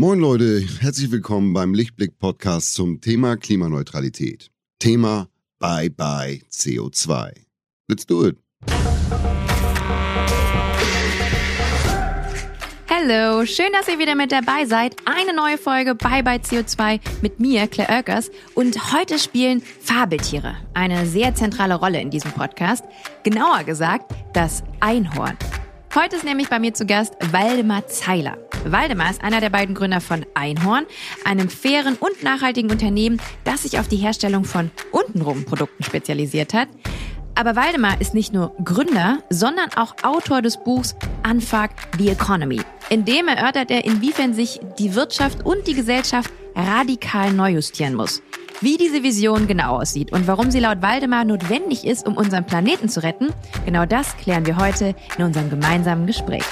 Moin Leute, herzlich willkommen beim Lichtblick Podcast zum Thema Klimaneutralität. Thema Bye Bye CO2. Let's do it. Hallo, schön, dass ihr wieder mit dabei seid. Eine neue Folge Bye Bye CO2 mit mir, Claire Oelkers. Und heute spielen Fabeltiere eine sehr zentrale Rolle in diesem Podcast. Genauer gesagt, das Einhorn. Heute ist nämlich bei mir zu Gast Waldemar Zeiler. Waldemar ist einer der beiden Gründer von Einhorn, einem fairen und nachhaltigen Unternehmen, das sich auf die Herstellung von untenrum Produkten spezialisiert hat. Aber Waldemar ist nicht nur Gründer, sondern auch Autor des Buchs Unfuck the Economy. In dem erörtert er, inwiefern sich die Wirtschaft und die Gesellschaft radikal neu justieren muss. Wie diese Vision genau aussieht und warum sie laut Waldemar notwendig ist, um unseren Planeten zu retten, genau das klären wir heute in unserem gemeinsamen Gespräch.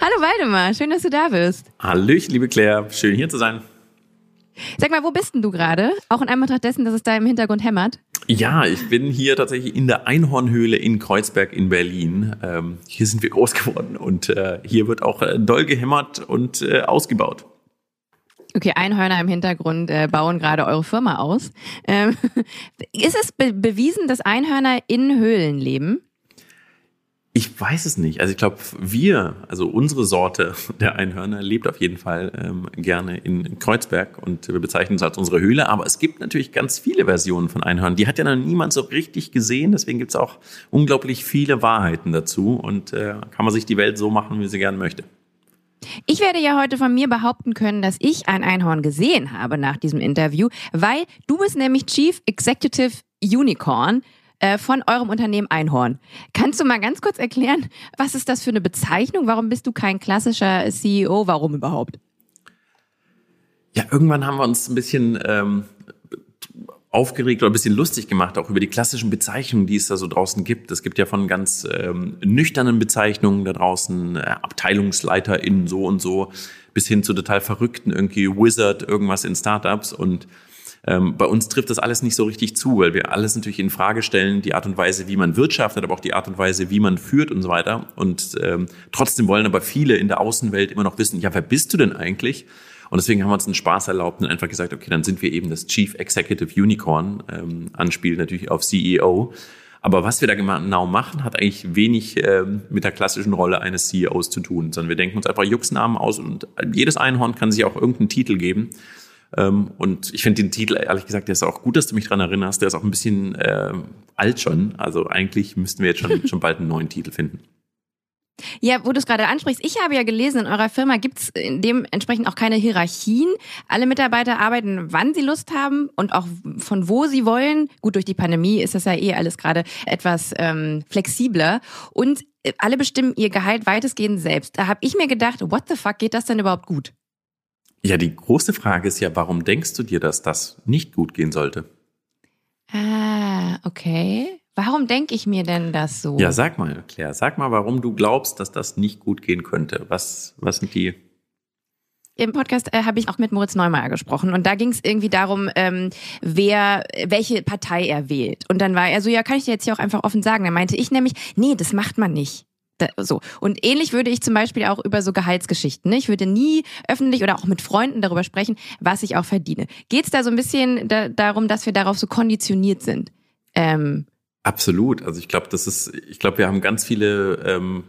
Hallo Waldemar, schön, dass du da bist. Hallöchen, liebe Claire, schön hier zu sein. Sag mal, wo bist denn du gerade? Auch in Anbetracht dessen, dass es da im Hintergrund hämmert? Ja, ich bin hier tatsächlich in der Einhornhöhle in Kreuzberg in Berlin. Ähm, hier sind wir groß geworden und äh, hier wird auch äh, doll gehämmert und äh, ausgebaut. Okay, Einhörner im Hintergrund äh, bauen gerade eure Firma aus. Ähm, ist es be bewiesen, dass Einhörner in Höhlen leben? Ich weiß es nicht. Also ich glaube, wir, also unsere Sorte der Einhörner lebt auf jeden Fall ähm, gerne in Kreuzberg und wir bezeichnen es als unsere Höhle. Aber es gibt natürlich ganz viele Versionen von Einhörnern. Die hat ja noch niemand so richtig gesehen. Deswegen gibt es auch unglaublich viele Wahrheiten dazu und äh, kann man sich die Welt so machen, wie sie gerne möchte. Ich werde ja heute von mir behaupten können, dass ich ein Einhorn gesehen habe nach diesem Interview, weil du bist nämlich Chief Executive Unicorn äh, von eurem Unternehmen Einhorn. Kannst du mal ganz kurz erklären, was ist das für eine Bezeichnung? Warum bist du kein klassischer CEO? Warum überhaupt? Ja, irgendwann haben wir uns ein bisschen ähm, aufgeregt oder ein bisschen lustig gemacht, auch über die klassischen Bezeichnungen, die es da so draußen gibt. Es gibt ja von ganz ähm, nüchternen Bezeichnungen da draußen, äh, Abteilungsleiter in so und so, bis hin zu total verrückten, irgendwie Wizard, irgendwas in Startups. Und ähm, bei uns trifft das alles nicht so richtig zu, weil wir alles natürlich in Frage stellen, die Art und Weise, wie man wirtschaftet, aber auch die Art und Weise, wie man führt und so weiter. Und ähm, trotzdem wollen aber viele in der Außenwelt immer noch wissen, ja, wer bist du denn eigentlich? Und deswegen haben wir uns einen Spaß erlaubt und einfach gesagt, okay, dann sind wir eben das Chief Executive Unicorn, ähm, anspielt natürlich auf CEO. Aber was wir da genau machen, hat eigentlich wenig ähm, mit der klassischen Rolle eines CEOs zu tun, sondern wir denken uns einfach Juxnamen aus und jedes Einhorn kann sich auch irgendeinen Titel geben. Ähm, und ich finde den Titel, ehrlich gesagt, der ist auch gut, dass du mich dran erinnerst. Der ist auch ein bisschen äh, alt schon. Also eigentlich müssten wir jetzt schon, schon bald einen neuen Titel finden. Ja, wo du es gerade ansprichst, ich habe ja gelesen, in eurer Firma gibt es dementsprechend auch keine Hierarchien. Alle Mitarbeiter arbeiten, wann sie Lust haben und auch von wo sie wollen. Gut, durch die Pandemie ist das ja eh alles gerade etwas ähm, flexibler. Und äh, alle bestimmen ihr Gehalt weitestgehend selbst. Da habe ich mir gedacht, what the fuck, geht das denn überhaupt gut? Ja, die große Frage ist ja, warum denkst du dir, dass das nicht gut gehen sollte? Ah, okay. Warum denke ich mir denn das so? Ja, sag mal, Claire, sag mal, warum du glaubst, dass das nicht gut gehen könnte. Was, was sind die im Podcast äh, habe ich auch mit Moritz Neumeier gesprochen und da ging es irgendwie darum, ähm, wer welche Partei er wählt. Und dann war er so, ja, kann ich dir jetzt hier auch einfach offen sagen. Da meinte ich nämlich, nee, das macht man nicht. So. Und ähnlich würde ich zum Beispiel auch über so Gehaltsgeschichten. Ne? Ich würde nie öffentlich oder auch mit Freunden darüber sprechen, was ich auch verdiene. Geht es da so ein bisschen da, darum, dass wir darauf so konditioniert sind? Ähm, Absolut. Also ich glaube, das ist, ich glaube, wir haben ganz viele ähm,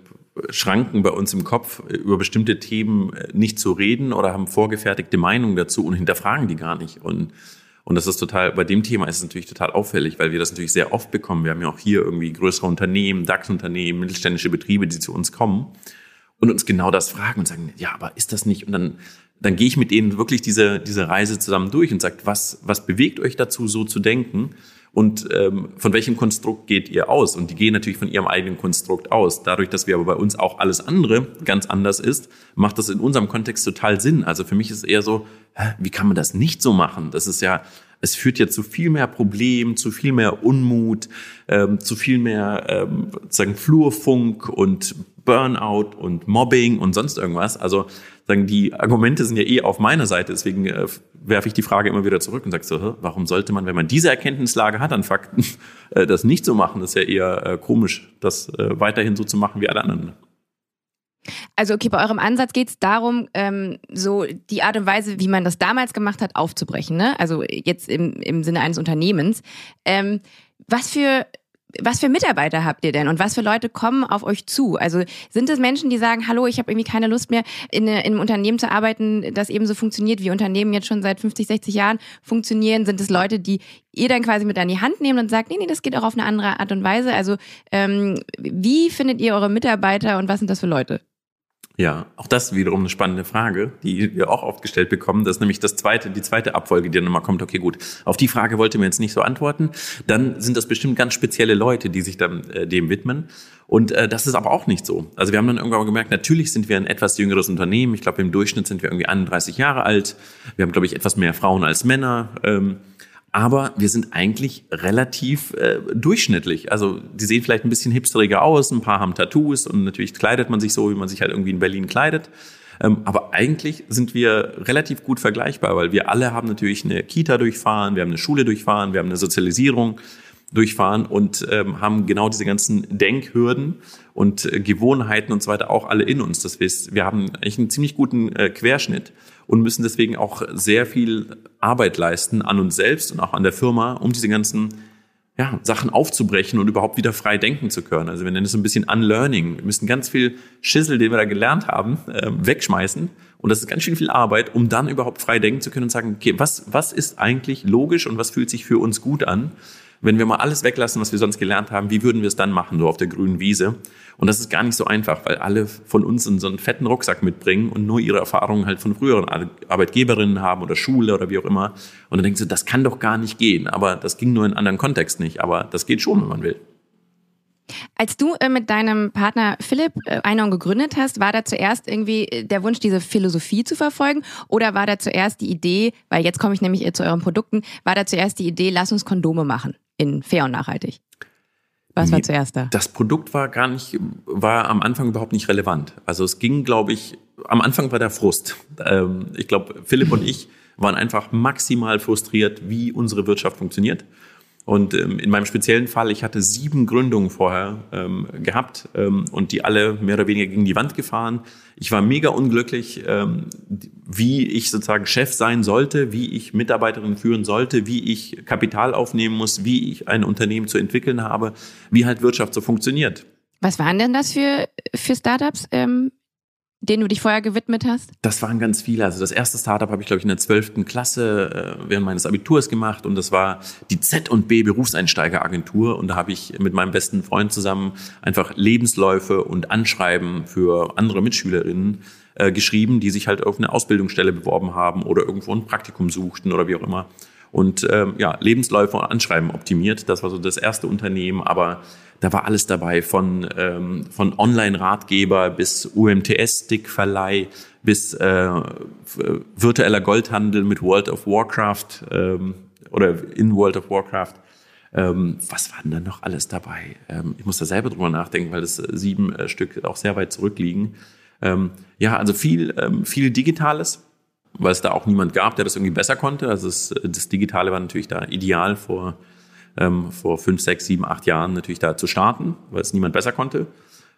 Schranken bei uns im Kopf, über bestimmte Themen äh, nicht zu reden oder haben vorgefertigte Meinungen dazu und hinterfragen die gar nicht. Und und das ist total, bei dem Thema ist es natürlich total auffällig, weil wir das natürlich sehr oft bekommen. Wir haben ja auch hier irgendwie größere Unternehmen, DAX-Unternehmen, mittelständische Betriebe, die zu uns kommen und uns genau das fragen und sagen, ja, aber ist das nicht? Und dann, dann gehe ich mit denen wirklich diese, diese Reise zusammen durch und sage, was, was bewegt euch dazu, so zu denken? Und ähm, von welchem Konstrukt geht ihr aus? Und die gehen natürlich von ihrem eigenen Konstrukt aus. Dadurch, dass wir aber bei uns auch alles andere ganz anders ist, macht das in unserem Kontext total Sinn. Also für mich ist es eher so, hä, wie kann man das nicht so machen? Das ist ja, es führt ja zu viel mehr Problemen, zu viel mehr Unmut, ähm, zu viel mehr ähm, sozusagen Flurfunk und Burnout und Mobbing und sonst irgendwas. Also sagen, die Argumente sind ja eh auf meiner Seite, deswegen äh, werfe ich die Frage immer wieder zurück und sage so, warum sollte man, wenn man diese Erkenntnislage hat an Fakten, äh, das nicht so machen? Das ist ja eher äh, komisch, das äh, weiterhin so zu machen wie alle anderen. Also okay, bei eurem Ansatz geht es darum, ähm, so die Art und Weise, wie man das damals gemacht hat, aufzubrechen. Ne? Also jetzt im, im Sinne eines Unternehmens. Ähm, was für was für Mitarbeiter habt ihr denn und was für Leute kommen auf euch zu? Also sind es Menschen, die sagen, hallo, ich habe irgendwie keine Lust mehr, in, in einem Unternehmen zu arbeiten, das ebenso funktioniert, wie Unternehmen jetzt schon seit 50, 60 Jahren funktionieren? Sind es Leute, die ihr dann quasi mit an die Hand nehmen und sagt, nee, nee, das geht auch auf eine andere Art und Weise? Also ähm, wie findet ihr eure Mitarbeiter und was sind das für Leute? Ja, auch das wiederum eine spannende Frage, die wir auch oft gestellt bekommen. Das ist nämlich das zweite, die zweite Abfolge, die dann mal kommt. Okay, gut. Auf die Frage wollte mir jetzt nicht so antworten. Dann sind das bestimmt ganz spezielle Leute, die sich dann äh, dem widmen. Und äh, das ist aber auch nicht so. Also wir haben dann irgendwann gemerkt, natürlich sind wir ein etwas jüngeres Unternehmen. Ich glaube, im Durchschnitt sind wir irgendwie 31 Jahre alt. Wir haben, glaube ich, etwas mehr Frauen als Männer. Ähm, aber wir sind eigentlich relativ äh, durchschnittlich. Also die sehen vielleicht ein bisschen hipsteriger aus, ein paar haben Tattoos und natürlich kleidet man sich so, wie man sich halt irgendwie in Berlin kleidet. Ähm, aber eigentlich sind wir relativ gut vergleichbar, weil wir alle haben natürlich eine Kita durchfahren, wir haben eine Schule durchfahren, wir haben eine Sozialisierung durchfahren und ähm, haben genau diese ganzen Denkhürden und äh, Gewohnheiten und so weiter auch alle in uns. Das heißt, wir haben eigentlich einen ziemlich guten äh, Querschnitt und müssen deswegen auch sehr viel Arbeit leisten an uns selbst und auch an der Firma, um diese ganzen ja, Sachen aufzubrechen und überhaupt wieder frei denken zu können. Also wir nennen es so ein bisschen Unlearning. Wir müssen ganz viel Schissel, den wir da gelernt haben, äh, wegschmeißen. Und das ist ganz schön viel Arbeit, um dann überhaupt frei denken zu können und sagen, okay, was, was ist eigentlich logisch und was fühlt sich für uns gut an? Wenn wir mal alles weglassen, was wir sonst gelernt haben, wie würden wir es dann machen, so auf der grünen Wiese? Und das ist gar nicht so einfach, weil alle von uns so einen fetten Rucksack mitbringen und nur ihre Erfahrungen halt von früheren Arbeitgeberinnen haben oder Schule oder wie auch immer. Und dann denkst du, das kann doch gar nicht gehen. Aber das ging nur in anderen Kontext nicht. Aber das geht schon, wenn man will. Als du äh, mit deinem Partner Philipp äh, Einhorn gegründet hast, war da zuerst irgendwie äh, der Wunsch, diese Philosophie zu verfolgen? Oder war da zuerst die Idee, weil jetzt komme ich nämlich zu euren Produkten, war da zuerst die Idee, lass uns Kondome machen? In fair und nachhaltig? Was war zuerst da? Das Produkt war gar nicht, war am Anfang überhaupt nicht relevant. Also es ging, glaube ich, am Anfang war der Frust. Ähm, ich glaube, Philipp und ich waren einfach maximal frustriert, wie unsere Wirtschaft funktioniert. Und ähm, in meinem speziellen Fall, ich hatte sieben Gründungen vorher ähm, gehabt ähm, und die alle mehr oder weniger gegen die Wand gefahren. Ich war mega unglücklich, ähm, wie ich sozusagen Chef sein sollte, wie ich Mitarbeiterinnen führen sollte, wie ich Kapital aufnehmen muss, wie ich ein Unternehmen zu entwickeln habe, wie halt Wirtschaft so funktioniert. Was waren denn das für, für Startups ähm, denen du dich vorher gewidmet hast? Das waren ganz viele. Also das erste Startup habe ich, glaube ich, in der 12. Klasse äh, während meines Abiturs gemacht und das war die Z&B Berufseinsteigeragentur und da habe ich mit meinem besten Freund zusammen einfach Lebensläufe und Anschreiben für andere Mitschülerinnen äh, geschrieben, die sich halt auf eine Ausbildungsstelle beworben haben oder irgendwo ein Praktikum suchten oder wie auch immer und ähm, ja, Lebensläufe und Anschreiben optimiert. Das war so das erste Unternehmen, aber da war alles dabei, von, ähm, von Online-Ratgeber bis UMTS-Stick-Verleih bis äh, virtueller Goldhandel mit World of Warcraft ähm, oder in World of Warcraft. Ähm, was war denn da noch alles dabei? Ähm, ich muss da selber drüber nachdenken, weil das äh, sieben äh, Stück auch sehr weit zurückliegen. Ähm, ja, also viel, ähm, viel Digitales, weil es da auch niemand gab, der das irgendwie besser konnte. Also das, das Digitale war natürlich da ideal vor ähm, vor fünf, sechs, sieben, acht Jahren natürlich da zu starten, weil es niemand besser konnte.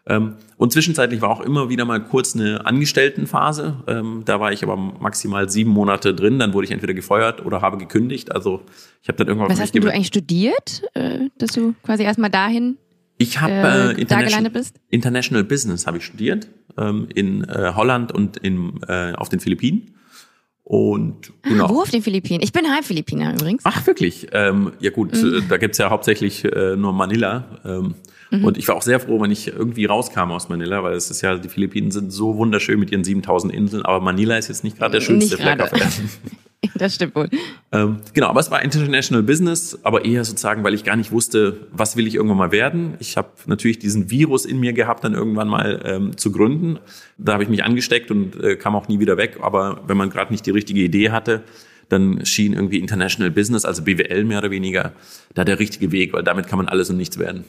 Ähm, und zwischenzeitlich war auch immer wieder mal kurz eine Angestelltenphase. Ähm, da war ich aber maximal sieben Monate drin. Dann wurde ich entweder gefeuert oder habe gekündigt. Also ich habe dann irgendwann. Was hast du eigentlich studiert, äh, dass du quasi erstmal dahin ich habe äh, äh, International, International Business habe ich studiert ähm, in äh, Holland und in, äh, auf den Philippinen und ah, genau. Wo auf den Philippinen? Ich bin halb Philippiner übrigens. Ach, wirklich? Ähm, ja gut, mhm. Äh, da gibt's ja hauptsächlich äh, nur Manila. Ähm, mhm. Und ich war auch sehr froh, wenn ich irgendwie rauskam aus Manila, weil es ist ja, die Philippinen sind so wunderschön mit ihren 7000 Inseln, aber Manila ist jetzt nicht gerade der schönste Fleck auf Erden. Das stimmt wohl. Ähm, genau, aber es war International Business, aber eher sozusagen, weil ich gar nicht wusste, was will ich irgendwann mal werden. Ich habe natürlich diesen Virus in mir gehabt, dann irgendwann mal ähm, zu gründen. Da habe ich mich angesteckt und äh, kam auch nie wieder weg. Aber wenn man gerade nicht die richtige Idee hatte, dann schien irgendwie International Business, also BWL mehr oder weniger, da der richtige Weg, weil damit kann man alles und nichts werden.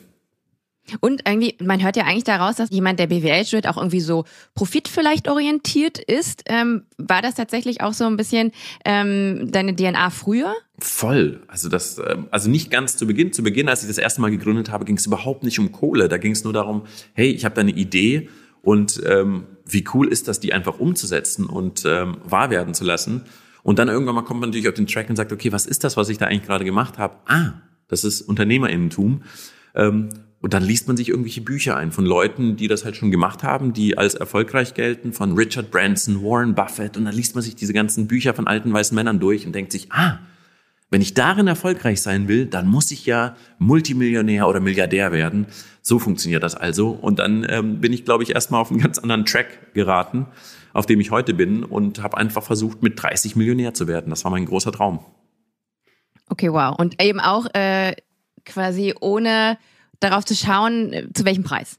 Und irgendwie, man hört ja eigentlich daraus, dass jemand, der BWL studiert, auch irgendwie so Profit vielleicht orientiert ist. Ähm, war das tatsächlich auch so ein bisschen ähm, deine DNA früher? Voll. Also das, ähm, also nicht ganz zu Beginn. Zu Beginn, als ich das erste Mal gegründet habe, ging es überhaupt nicht um Kohle. Da ging es nur darum, hey, ich habe da eine Idee und ähm, wie cool ist das, die einfach umzusetzen und ähm, wahr werden zu lassen. Und dann irgendwann mal kommt man natürlich auf den Track und sagt, okay, was ist das, was ich da eigentlich gerade gemacht habe? Ah, das ist Unternehmerinnentum. Ähm, und dann liest man sich irgendwelche Bücher ein von Leuten, die das halt schon gemacht haben, die als erfolgreich gelten, von Richard Branson, Warren Buffett. Und dann liest man sich diese ganzen Bücher von alten weißen Männern durch und denkt sich, ah, wenn ich darin erfolgreich sein will, dann muss ich ja Multimillionär oder Milliardär werden. So funktioniert das also. Und dann ähm, bin ich, glaube ich, erstmal auf einen ganz anderen Track geraten, auf dem ich heute bin und habe einfach versucht, mit 30 Millionär zu werden. Das war mein großer Traum. Okay, wow. Und eben auch äh, quasi ohne darauf zu schauen, äh, zu welchem Preis.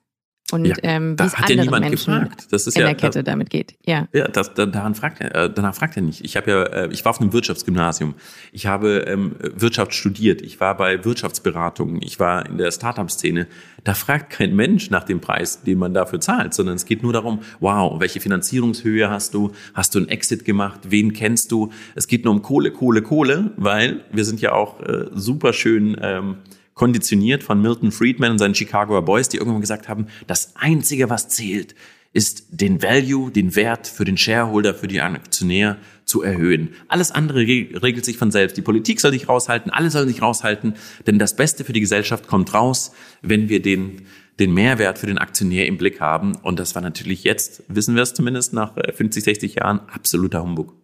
Und ja, ähm, wie es anderen ja Menschen gefragt. Das ist in ja, der Kette das, damit geht. Ja, ja das, daran fragt er, äh, danach fragt er nicht. Ich habe ja, äh, ich war auf einem Wirtschaftsgymnasium. Ich habe ähm, Wirtschaft studiert. Ich war bei Wirtschaftsberatungen. Ich war in der Startup-Szene. Da fragt kein Mensch nach dem Preis, den man dafür zahlt, sondern es geht nur darum, wow, welche Finanzierungshöhe hast du? Hast du einen Exit gemacht? Wen kennst du? Es geht nur um Kohle, Kohle, Kohle, weil wir sind ja auch äh, super schön ähm, konditioniert von Milton Friedman und seinen Chicagoer Boys, die irgendwann gesagt haben, das Einzige, was zählt, ist den Value, den Wert für den Shareholder, für die Aktionär zu erhöhen. Alles andere regelt sich von selbst. Die Politik soll sich raushalten, alle sollen sich raushalten, denn das Beste für die Gesellschaft kommt raus, wenn wir den, den Mehrwert für den Aktionär im Blick haben. Und das war natürlich jetzt, wissen wir es zumindest nach 50, äh, 60 Jahren, absoluter Humbug.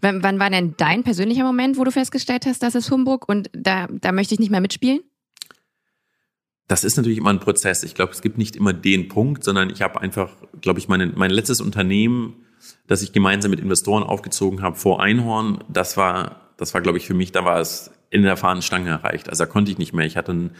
Wann, wann war denn dein persönlicher Moment, wo du festgestellt hast, das ist Humbug und da, da möchte ich nicht mehr mitspielen? Das ist natürlich immer ein Prozess. Ich glaube, es gibt nicht immer den Punkt, sondern ich habe einfach, glaube ich, meine, mein letztes Unternehmen, das ich gemeinsam mit Investoren aufgezogen habe vor Einhorn, das war, das war, glaube ich, für mich, da war es in der Fahnenstange erreicht. Also da konnte ich nicht mehr. Ich hatte ein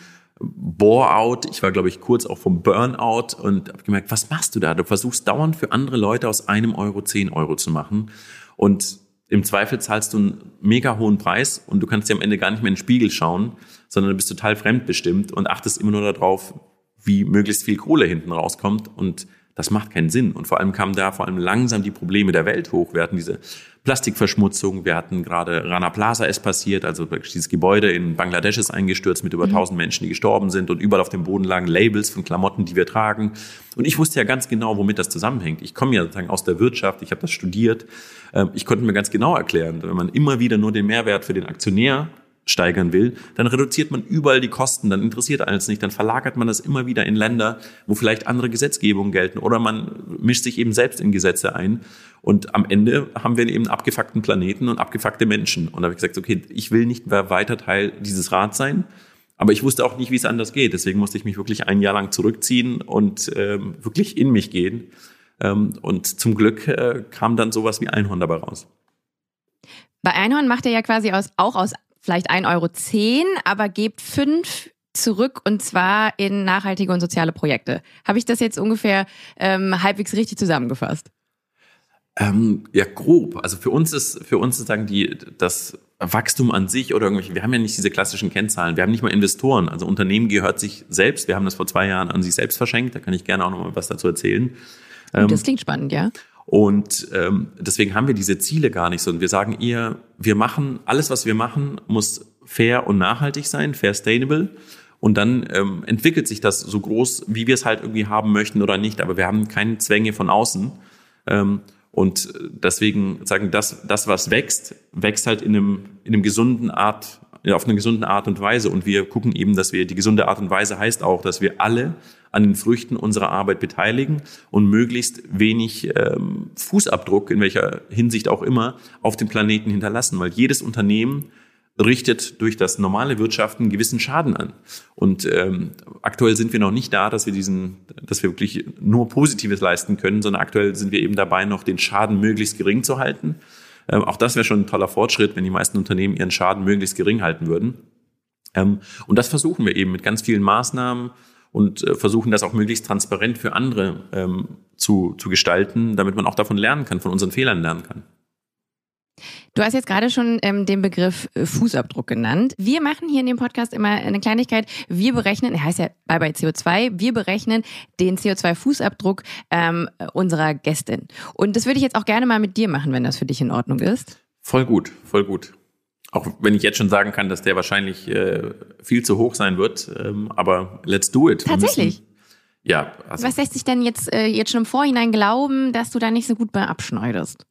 Bore-out. Ich war, glaube ich, kurz auch vom Burnout und habe gemerkt, was machst du da? Du versuchst dauernd für andere Leute aus einem Euro zehn Euro zu machen. Und im Zweifel zahlst du einen mega hohen Preis und du kannst dir am Ende gar nicht mehr in den Spiegel schauen, sondern du bist total fremdbestimmt und achtest immer nur darauf, wie möglichst viel Kohle hinten rauskommt und das macht keinen Sinn. Und vor allem kamen da vor allem langsam die Probleme der Welt hoch. Wir hatten diese Plastikverschmutzung, wir hatten gerade Rana Plaza ist passiert, also dieses Gebäude in Bangladesch ist eingestürzt mit über mhm. 1000 Menschen, die gestorben sind und überall auf dem Boden lagen Labels von Klamotten, die wir tragen. Und ich wusste ja ganz genau, womit das zusammenhängt. Ich komme ja sozusagen aus der Wirtschaft, ich habe das studiert. Ähm, ich konnte mir ganz genau erklären, wenn man immer wieder nur den Mehrwert für den Aktionär steigern will, dann reduziert man überall die Kosten, dann interessiert alles nicht, dann verlagert man das immer wieder in Länder, wo vielleicht andere Gesetzgebungen gelten oder man mischt sich eben selbst in Gesetze ein. Und am Ende haben wir eben abgefuckten Planeten und abgefuckte Menschen. Und da habe ich gesagt, okay, ich will nicht mehr weiter Teil dieses Rats sein, aber ich wusste auch nicht, wie es anders geht, deswegen musste ich mich wirklich ein Jahr lang zurückziehen und ähm, wirklich in mich gehen. Ähm, und zum Glück äh, kam dann sowas wie Einhorn dabei raus. Bei Einhorn macht er ja quasi aus, auch aus vielleicht 1,10 Euro, aber gebt fünf zurück und zwar in nachhaltige und soziale Projekte. Habe ich das jetzt ungefähr ähm, halbwegs richtig zusammengefasst? Ähm, ja, grob. Also für uns ist, für uns ist sagen die, das Wachstum an sich oder irgendwelche, wir haben ja nicht diese klassischen Kennzahlen. Wir haben nicht mal Investoren. Also Unternehmen gehört sich selbst. Wir haben das vor zwei Jahren an sich selbst verschenkt. Da kann ich gerne auch noch mal was dazu erzählen. Und das ähm, klingt spannend, ja. Und ähm, deswegen haben wir diese Ziele gar nicht so. Und wir sagen eher, wir machen, alles, was wir machen, muss fair und nachhaltig sein, fair sustainable. Und dann ähm, entwickelt sich das so groß, wie wir es halt irgendwie haben möchten oder nicht. Aber wir haben keine Zwänge von außen. Ähm, und deswegen sagen, das, das, was wächst, wächst halt in einem, in einem gesunden Art, auf eine gesunde Art und Weise. Und wir gucken eben, dass wir die gesunde Art und Weise heißt auch, dass wir alle an den Früchten unserer Arbeit beteiligen und möglichst wenig ähm, Fußabdruck, in welcher Hinsicht auch immer, auf dem Planeten hinterlassen. Weil jedes Unternehmen richtet durch das normale Wirtschaften einen gewissen Schaden an. Und ähm, aktuell sind wir noch nicht da, dass wir diesen, dass wir wirklich nur Positives leisten können, sondern aktuell sind wir eben dabei, noch den Schaden möglichst gering zu halten. Ähm, auch das wäre schon ein toller Fortschritt, wenn die meisten Unternehmen ihren Schaden möglichst gering halten würden. Ähm, und das versuchen wir eben mit ganz vielen Maßnahmen, und äh, versuchen das auch möglichst transparent für andere ähm, zu, zu gestalten, damit man auch davon lernen kann, von unseren Fehlern lernen kann. Du hast jetzt gerade schon ähm, den Begriff äh, Fußabdruck genannt. Wir machen hier in dem Podcast immer eine Kleinigkeit. Wir berechnen, er heißt ja Bye Bye CO2, wir berechnen den CO2-Fußabdruck ähm, unserer Gästin. Und das würde ich jetzt auch gerne mal mit dir machen, wenn das für dich in Ordnung ist. Voll gut, voll gut. Auch wenn ich jetzt schon sagen kann, dass der wahrscheinlich äh, viel zu hoch sein wird, ähm, aber let's do it. Tatsächlich. ja. Also. Was lässt sich denn jetzt, äh, jetzt schon im Vorhinein glauben, dass du da nicht so gut bei abschneidest?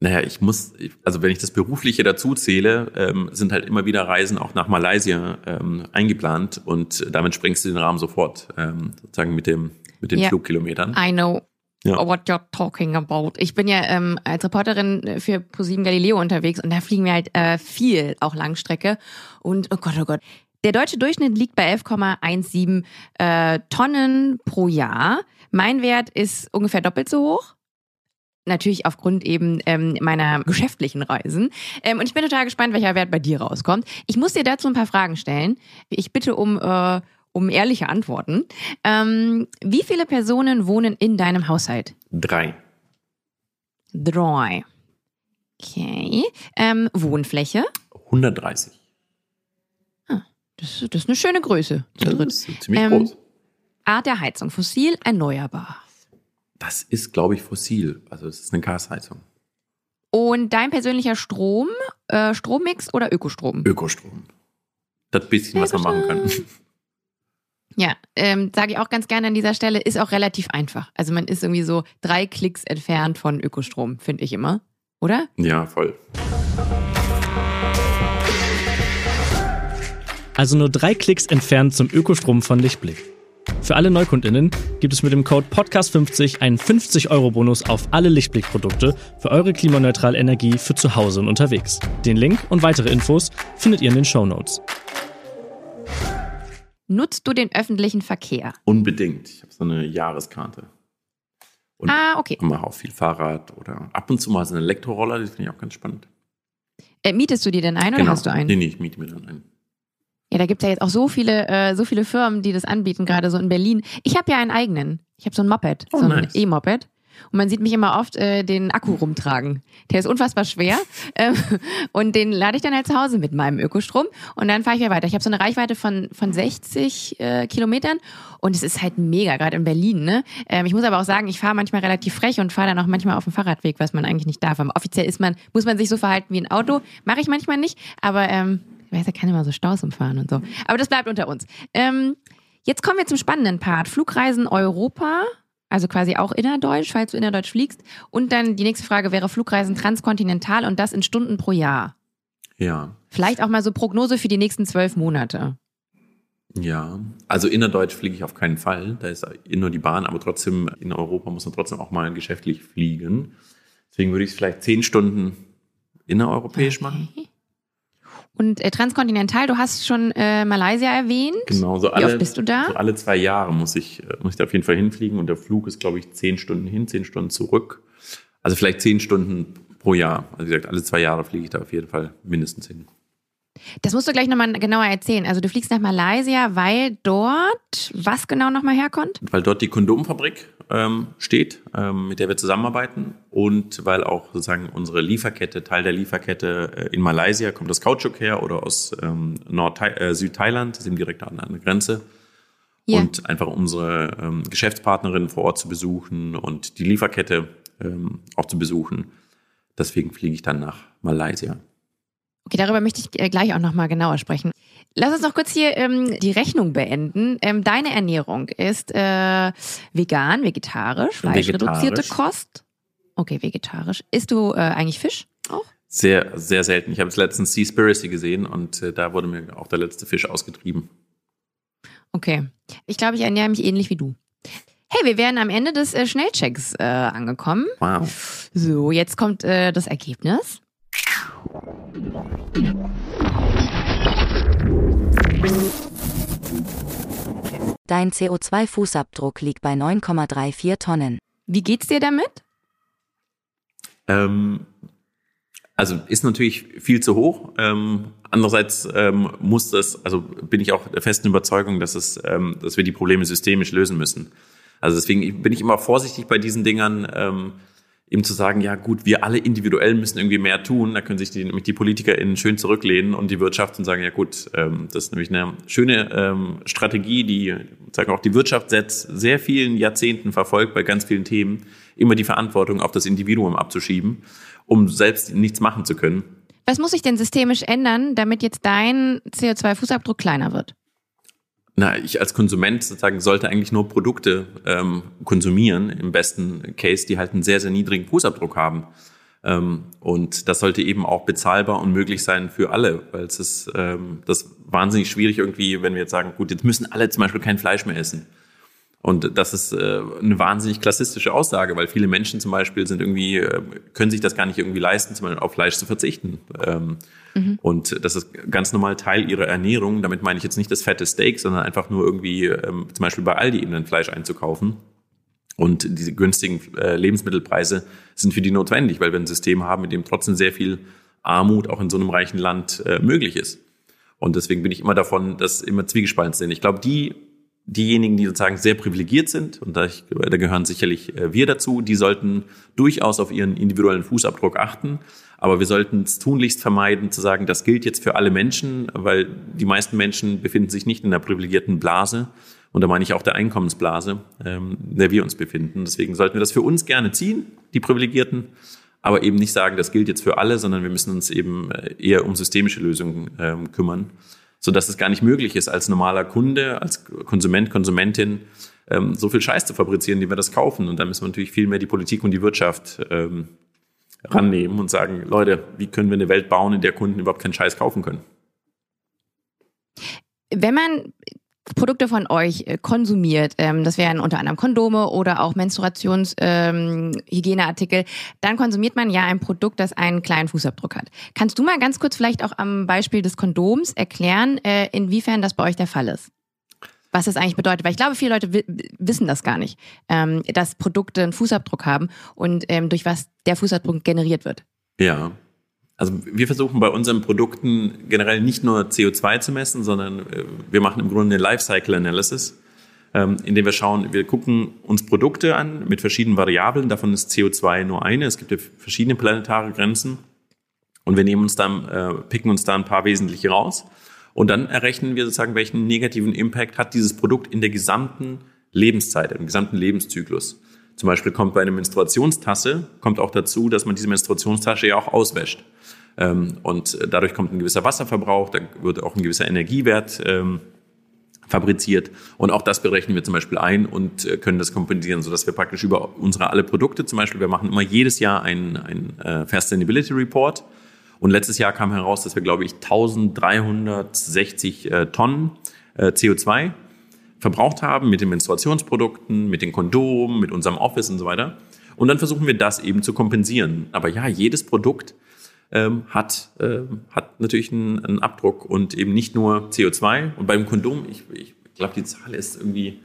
Naja, ich muss, also wenn ich das Berufliche dazu zähle, ähm, sind halt immer wieder Reisen auch nach Malaysia ähm, eingeplant und damit sprengst du den Rahmen sofort, ähm, sozusagen mit dem mit den yeah. Flugkilometern. I know. Ja. What you're talking about. Ich bin ja ähm, als Reporterin für ProSieben Galileo unterwegs und da fliegen wir halt äh, viel, auch Langstrecke. Und oh Gott, oh Gott. Der deutsche Durchschnitt liegt bei 11,17 äh, Tonnen pro Jahr. Mein Wert ist ungefähr doppelt so hoch natürlich aufgrund eben ähm, meiner geschäftlichen Reisen. Ähm, und ich bin total gespannt, welcher Wert bei dir rauskommt. Ich muss dir dazu ein paar Fragen stellen. Ich bitte um, äh, um ehrliche Antworten. Ähm, wie viele Personen wohnen in deinem Haushalt? Drei. Drei. Okay. Ähm, Wohnfläche? 130. Ah, das, das ist eine schöne Größe. Zu dritt. Das ist ziemlich ähm, groß. Art der Heizung, fossil, erneuerbar. Das ist, glaube ich, fossil. Also es ist eine Gasheizung. Und dein persönlicher Strom, äh, Strommix oder Ökostrom? Ökostrom. Das bisschen, was wir machen können. Ja, ähm, sage ich auch ganz gerne an dieser Stelle, ist auch relativ einfach. Also man ist irgendwie so drei Klicks entfernt von Ökostrom, finde ich immer. Oder? Ja, voll. Also nur drei Klicks entfernt zum Ökostrom von Lichtblick. Für alle NeukundInnen gibt es mit dem Code Podcast50 einen 50-Euro-Bonus auf alle Lichtblick-Produkte für eure klimaneutrale Energie für zu Hause und unterwegs. Den Link und weitere Infos findet ihr in den Show Notes. Nutzt du den öffentlichen Verkehr? Unbedingt. Ich habe so eine Jahreskarte. Und ah, okay. mache auch viel Fahrrad oder ab und zu mal so einen Elektroroller, das finde ich auch ganz spannend. Äh, mietest du dir denn einen genau. oder hast du einen? Nee, nee, ich miete mir dann einen. Ja, da gibt es ja jetzt auch so viele, äh, so viele Firmen, die das anbieten, gerade so in Berlin. Ich habe ja einen eigenen. Ich habe so ein Moped, oh, so ein nice. E-Moped. Und man sieht mich immer oft äh, den Akku rumtragen. Der ist unfassbar schwer. Ähm, und den lade ich dann halt zu Hause mit meinem Ökostrom. Und dann fahre ich ja weiter. Ich habe so eine Reichweite von, von 60 äh, Kilometern. Und es ist halt mega, gerade in Berlin. Ne? Ähm, ich muss aber auch sagen, ich fahre manchmal relativ frech und fahre dann auch manchmal auf dem Fahrradweg, was man eigentlich nicht darf. Aber offiziell ist man, muss man sich so verhalten wie ein Auto. Mache ich manchmal nicht. Aber ähm, weiß, er kann immer so Staus umfahren und so. Aber das bleibt unter uns. Ähm, jetzt kommen wir zum spannenden Part. Flugreisen Europa, also quasi auch innerdeutsch, falls du innerdeutsch fliegst. Und dann die nächste Frage wäre Flugreisen transkontinental und das in Stunden pro Jahr. Ja. Vielleicht auch mal so Prognose für die nächsten zwölf Monate. Ja, also innerdeutsch fliege ich auf keinen Fall. Da ist nur die Bahn, aber trotzdem in Europa muss man trotzdem auch mal geschäftlich fliegen. Deswegen würde ich es vielleicht zehn Stunden innereuropäisch okay. machen. Und äh, transkontinental, du hast schon äh, Malaysia erwähnt. Genau, so alle, Wie oft bist du da? So alle zwei Jahre muss ich, äh, muss ich da auf jeden Fall hinfliegen und der Flug ist, glaube ich, zehn Stunden hin, zehn Stunden zurück. Also vielleicht zehn Stunden pro Jahr. Also wie gesagt, alle zwei Jahre fliege ich da auf jeden Fall mindestens hin. Das musst du gleich nochmal genauer erzählen. Also du fliegst nach Malaysia, weil dort was genau nochmal herkommt? Weil dort die Kondomfabrik ähm, steht, ähm, mit der wir zusammenarbeiten und weil auch sozusagen unsere Lieferkette, Teil der Lieferkette äh, in Malaysia kommt aus Kautschuk her oder aus ähm, Nord äh, Südthailand, sind direkt an der Grenze. Yeah. Und einfach unsere ähm, Geschäftspartnerinnen vor Ort zu besuchen und die Lieferkette ähm, auch zu besuchen. Deswegen fliege ich dann nach Malaysia. Okay, darüber möchte ich äh, gleich auch nochmal genauer sprechen. Lass uns noch kurz hier ähm, die Rechnung beenden. Ähm, deine Ernährung ist äh, vegan, vegetarisch, fleischreduzierte Kost. Okay, vegetarisch. Isst du äh, eigentlich Fisch auch? Sehr, sehr selten. Ich habe es letztens Seaspiracy gesehen und äh, da wurde mir auch der letzte Fisch ausgetrieben. Okay. Ich glaube, ich ernähre mich ähnlich wie du. Hey, wir wären am Ende des äh, Schnellchecks äh, angekommen. Wow. So, jetzt kommt äh, das Ergebnis. Dein CO2-Fußabdruck liegt bei 9,34 Tonnen. Wie geht's dir damit? Ähm, also ist natürlich viel zu hoch. Ähm, andererseits ähm, muss das, also bin ich auch der festen Überzeugung, dass es, ähm, dass wir die Probleme systemisch lösen müssen. Also deswegen bin ich immer vorsichtig bei diesen Dingern. Ähm, eben zu sagen, ja gut, wir alle individuell müssen irgendwie mehr tun. Da können sich die, nämlich die PolitikerInnen schön zurücklehnen und die Wirtschaft und sagen, ja gut, ähm, das ist nämlich eine schöne ähm, Strategie, die sagen auch die Wirtschaft setzt sehr vielen Jahrzehnten verfolgt bei ganz vielen Themen, immer die Verantwortung auf das Individuum abzuschieben, um selbst nichts machen zu können. Was muss sich denn systemisch ändern, damit jetzt dein CO2-Fußabdruck kleiner wird? Na, ich als Konsument sozusagen sollte eigentlich nur Produkte ähm, konsumieren, im besten Case, die halt einen sehr, sehr niedrigen Fußabdruck haben. Ähm, und das sollte eben auch bezahlbar und möglich sein für alle, weil es ist ähm, das wahnsinnig schwierig irgendwie, wenn wir jetzt sagen, gut, jetzt müssen alle zum Beispiel kein Fleisch mehr essen. Und das ist äh, eine wahnsinnig klassistische Aussage, weil viele Menschen zum Beispiel sind irgendwie, äh, können sich das gar nicht irgendwie leisten, zum Beispiel auf Fleisch zu verzichten. Ähm, mhm. Und das ist ganz normal Teil ihrer Ernährung. Damit meine ich jetzt nicht das fette Steak, sondern einfach nur irgendwie ähm, zum Beispiel bei Aldi eben ein Fleisch einzukaufen. Und diese günstigen äh, Lebensmittelpreise sind für die notwendig, weil wir ein System haben, in dem trotzdem sehr viel Armut auch in so einem reichen Land äh, möglich ist. Und deswegen bin ich immer davon, dass immer zwiegespalten sind. Ich glaube, die diejenigen, die sozusagen sehr privilegiert sind, und da, ich, da gehören sicherlich äh, wir dazu, die sollten durchaus auf ihren individuellen Fußabdruck achten. Aber wir sollten es tunlichst vermeiden, zu sagen, das gilt jetzt für alle Menschen, weil die meisten Menschen befinden sich nicht in einer privilegierten Blase. Und da meine ich auch der Einkommensblase, ähm, in der wir uns befinden. Deswegen sollten wir das für uns gerne ziehen, die Privilegierten, aber eben nicht sagen, das gilt jetzt für alle, sondern wir müssen uns eben äh, eher um systemische Lösungen ähm, kümmern so dass es gar nicht möglich ist, als normaler Kunde, als Konsument, Konsumentin ähm, so viel Scheiß zu fabrizieren, die wir das kaufen. Und da müssen wir natürlich viel mehr die Politik und die Wirtschaft ähm, rannehmen und sagen, Leute, wie können wir eine Welt bauen, in der Kunden überhaupt keinen Scheiß kaufen können? Wenn man Produkte von euch äh, konsumiert, ähm, das wären unter anderem Kondome oder auch Menstruationshygieneartikel, ähm, dann konsumiert man ja ein Produkt, das einen kleinen Fußabdruck hat. Kannst du mal ganz kurz vielleicht auch am Beispiel des Kondoms erklären, äh, inwiefern das bei euch der Fall ist? Was das eigentlich bedeutet, weil ich glaube, viele Leute wissen das gar nicht, ähm, dass Produkte einen Fußabdruck haben und ähm, durch was der Fußabdruck generiert wird. Ja, also wir versuchen bei unseren Produkten generell nicht nur CO2 zu messen, sondern äh, wir machen im Grunde eine Lifecycle Analysis, ähm, indem wir schauen, wir gucken uns Produkte an mit verschiedenen Variablen. Davon ist CO2 nur eine. Es gibt ja verschiedene planetare Grenzen. Und wir nehmen uns dann, äh, picken uns da ein paar wesentliche raus. Und dann errechnen wir sozusagen, welchen negativen Impact hat dieses Produkt in der gesamten Lebenszeit, im gesamten Lebenszyklus. Zum Beispiel kommt bei einer Menstruationstasse, kommt auch dazu, dass man diese Menstruationstasche ja auch auswäscht. Ähm, und dadurch kommt ein gewisser Wasserverbrauch, da wird auch ein gewisser Energiewert ähm, fabriziert. Und auch das berechnen wir zum Beispiel ein und äh, können das kompensieren, sodass wir praktisch über unsere alle Produkte, zum Beispiel, wir machen immer jedes Jahr einen, einen äh, Sustainability Report. Und letztes Jahr kam heraus, dass wir, glaube ich, 1360 äh, Tonnen äh, CO2 verbraucht haben mit den Menstruationsprodukten, mit den Kondomen, mit unserem Office und so weiter. Und dann versuchen wir das eben zu kompensieren. Aber ja, jedes Produkt ähm, hat, äh, hat natürlich einen, einen, Abdruck und eben nicht nur CO2. Und beim Kondom, ich, ich glaube, die Zahl ist irgendwie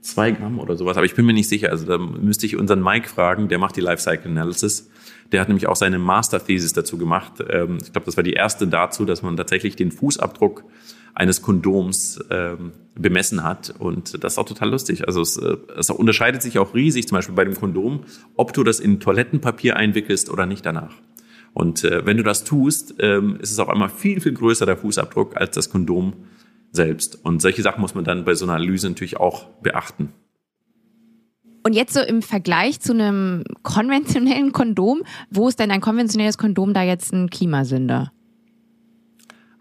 zwei Gramm oder sowas, aber ich bin mir nicht sicher. Also da müsste ich unseren Mike fragen, der macht die Lifecycle Analysis. Der hat nämlich auch seine Master-Thesis dazu gemacht. Ähm, ich glaube, das war die erste dazu, dass man tatsächlich den Fußabdruck eines Kondoms ähm, bemessen hat. Und das ist auch total lustig. Also es, äh, es unterscheidet sich auch riesig, zum Beispiel bei dem Kondom, ob du das in Toilettenpapier einwickelst oder nicht danach. Und äh, wenn du das tust, ähm, ist es auf einmal viel, viel größer der Fußabdruck als das Kondom selbst. Und solche Sachen muss man dann bei so einer Analyse natürlich auch beachten. Und jetzt so im Vergleich zu einem konventionellen Kondom, wo ist denn ein konventionelles Kondom da jetzt ein Klimasünder?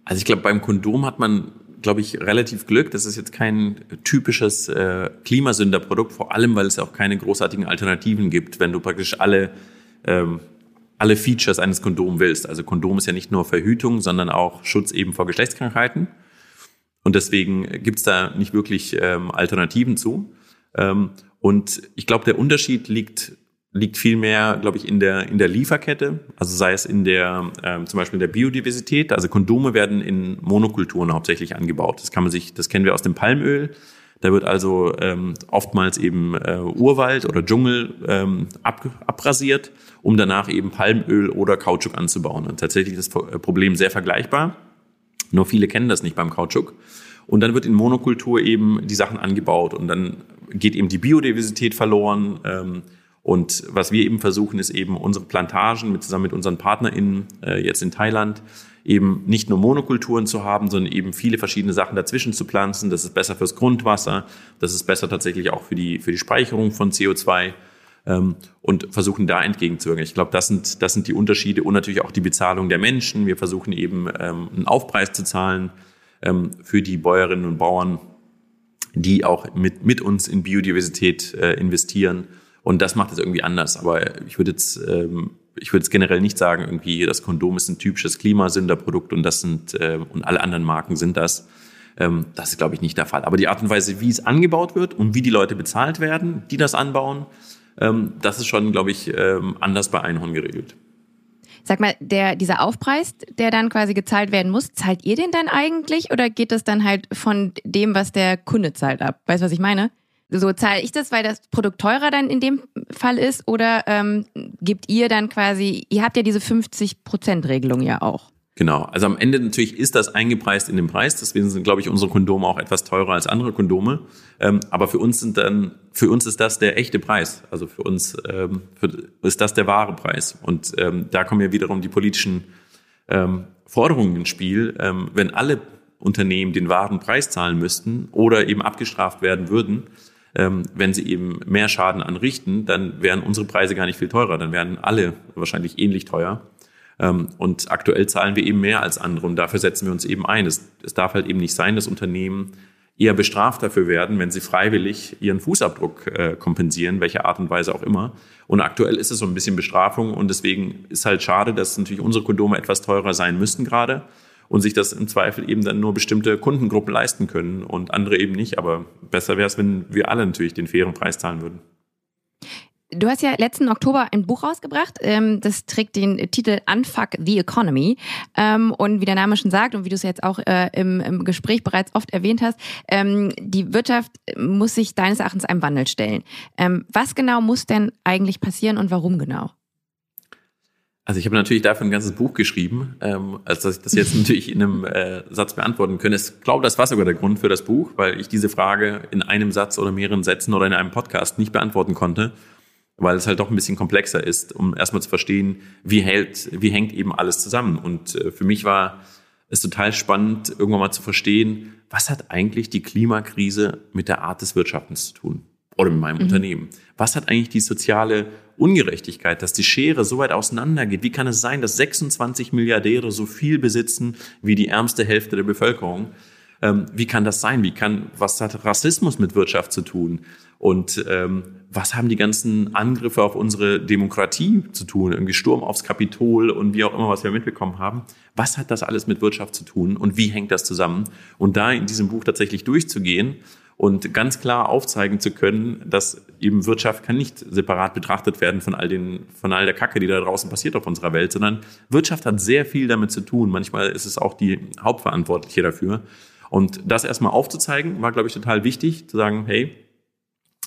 Also ich glaube, beim Kondom hat man, glaube ich, relativ Glück. Das ist jetzt kein typisches äh, Klimasünderprodukt, vor allem, weil es ja auch keine großartigen Alternativen gibt, wenn du praktisch alle, ähm, alle Features eines Kondoms willst. Also Kondom ist ja nicht nur Verhütung, sondern auch Schutz eben vor Geschlechtskrankheiten. Und deswegen gibt's da nicht wirklich ähm, Alternativen zu. Ähm, und ich glaube, der Unterschied liegt liegt vielmehr, glaube ich, in der, in der Lieferkette, also sei es in der, ähm, zum Beispiel in der Biodiversität. Also Kondome werden in Monokulturen hauptsächlich angebaut. Das kann man sich, das kennen wir aus dem Palmöl. Da wird also ähm, oftmals eben äh, Urwald oder Dschungel ähm, ab, abrasiert, um danach eben Palmöl oder Kautschuk anzubauen. Und tatsächlich ist das Problem sehr vergleichbar. Nur viele kennen das nicht beim Kautschuk. Und dann wird in Monokultur eben die Sachen angebaut und dann geht eben die Biodiversität verloren. Ähm, Und was wir eben versuchen, ist eben unsere Plantagen mit, zusammen mit unseren PartnerInnen äh, jetzt in Thailand eben nicht nur Monokulturen zu haben, sondern eben viele verschiedene Sachen dazwischen zu pflanzen. Das ist besser fürs Grundwasser, das ist besser tatsächlich auch für die, für die Speicherung von CO2 ähm, und versuchen da entgegenzuwirken. Ich glaube, das sind, das sind die Unterschiede und natürlich auch die Bezahlung der Menschen. Wir versuchen eben ähm, einen Aufpreis zu zahlen ähm, für die Bäuerinnen und Bauern, die auch mit, mit uns in Biodiversität äh, investieren. Und das macht es irgendwie anders. Aber ich würde jetzt, ähm, ich würde jetzt generell nicht sagen, irgendwie das Kondom ist ein typisches Klimasünderprodukt und das sind äh, und alle anderen Marken sind das. Ähm, das ist, glaube ich, nicht der Fall. Aber die Art und Weise, wie es angebaut wird und wie die Leute bezahlt werden, die das anbauen, ähm, das ist schon, glaube ich, ähm, anders bei Einhorn geregelt. Sag mal, der, dieser Aufpreis, der dann quasi gezahlt werden muss, zahlt ihr den dann eigentlich oder geht das dann halt von dem, was der Kunde zahlt ab? Weißt du, was ich meine? So zahle ich das, weil das Produkt teurer dann in dem Fall ist oder ähm, gibt ihr dann quasi, ihr habt ja diese 50%-Regelung ja auch. Genau. Also am Ende natürlich ist das eingepreist in den Preis. Deswegen sind, glaube ich, unsere Kondome auch etwas teurer als andere Kondome. Ähm, aber für uns sind dann, für uns ist das der echte Preis. Also für uns ähm, für, ist das der wahre Preis. Und ähm, da kommen ja wiederum die politischen ähm, Forderungen ins Spiel. Ähm, wenn alle Unternehmen den wahren Preis zahlen müssten oder eben abgestraft werden würden, ähm, wenn sie eben mehr Schaden anrichten, dann wären unsere Preise gar nicht viel teurer. Dann wären alle wahrscheinlich ähnlich teuer. Ähm, und aktuell zahlen wir eben mehr als andere und dafür setzen wir uns eben ein. Es, es darf halt eben nicht sein, dass Unternehmen eher bestraft dafür werden, wenn sie freiwillig ihren Fußabdruck äh, kompensieren, welche Art und Weise auch immer. Und aktuell ist es so ein bisschen Bestrafung und deswegen ist halt schade, dass natürlich unsere Kondome etwas teurer sein müssten gerade und sich das im Zweifel eben dann nur bestimmte Kundengruppen leisten können und andere eben nicht. Aber besser wäre es, wenn wir alle natürlich den fairen Preis zahlen würden. Du hast ja letzten Oktober ein Buch rausgebracht. Ähm, das trägt den Titel Unfuck the Economy. Ähm, und wie der Name schon sagt und wie du es jetzt auch äh, im, Gespräch bereits oft erwähnt hast, ähm, die Wirtschaft muss sich deines Erachtens einem Wandel stellen. Was genau muss denn eigentlich passieren und warum genau? Also ich habe natürlich dafür ein ganzes Buch geschrieben, ähm, als dass ich das jetzt natürlich in einem äh, Satz beantworten könnte. Ich glaube, das war sogar der Grund für das Buch, weil ich diese Frage in einem Satz oder mehreren Sätzen oder in einem Podcast nicht beantworten konnte weil es halt doch ein bisschen komplexer ist, um erstmal zu verstehen, wie hält, wie hängt eben alles zusammen. Und äh, für mich war es total spannend, irgendwann mal zu verstehen, was hat eigentlich die Klimakrise mit der Art des Wirtschaftens zu tun? Oder mit meinem mhm. Unternehmen? Was hat eigentlich die soziale Ungerechtigkeit, dass die Schere so weit auseinandergeht? Wie kann es sein, dass 26 Milliardäre so viel besitzen wie die ärmste Hälfte der Bevölkerung? Ähm, wie kann das sein? Wie kann, was hat Rassismus mit Wirtschaft zu tun? Und ähm, was haben die ganzen Angriffe auf unsere Demokratie zu tun? Irgendwie Sturm aufs Kapitol und wie auch immer, was wir mitbekommen haben. Was hat das alles mit Wirtschaft zu tun und wie hängt das zusammen? Und da in diesem Buch tatsächlich durchzugehen und ganz klar aufzeigen zu können, dass eben Wirtschaft kann nicht separat betrachtet werden von all den, von all der Kacke, die da draußen passiert auf unserer Welt, sondern Wirtschaft hat sehr viel damit zu tun. Manchmal ist es auch die Hauptverantwortliche dafür. Und das erstmal aufzuzeigen, war, glaube ich, total wichtig, zu sagen, hey,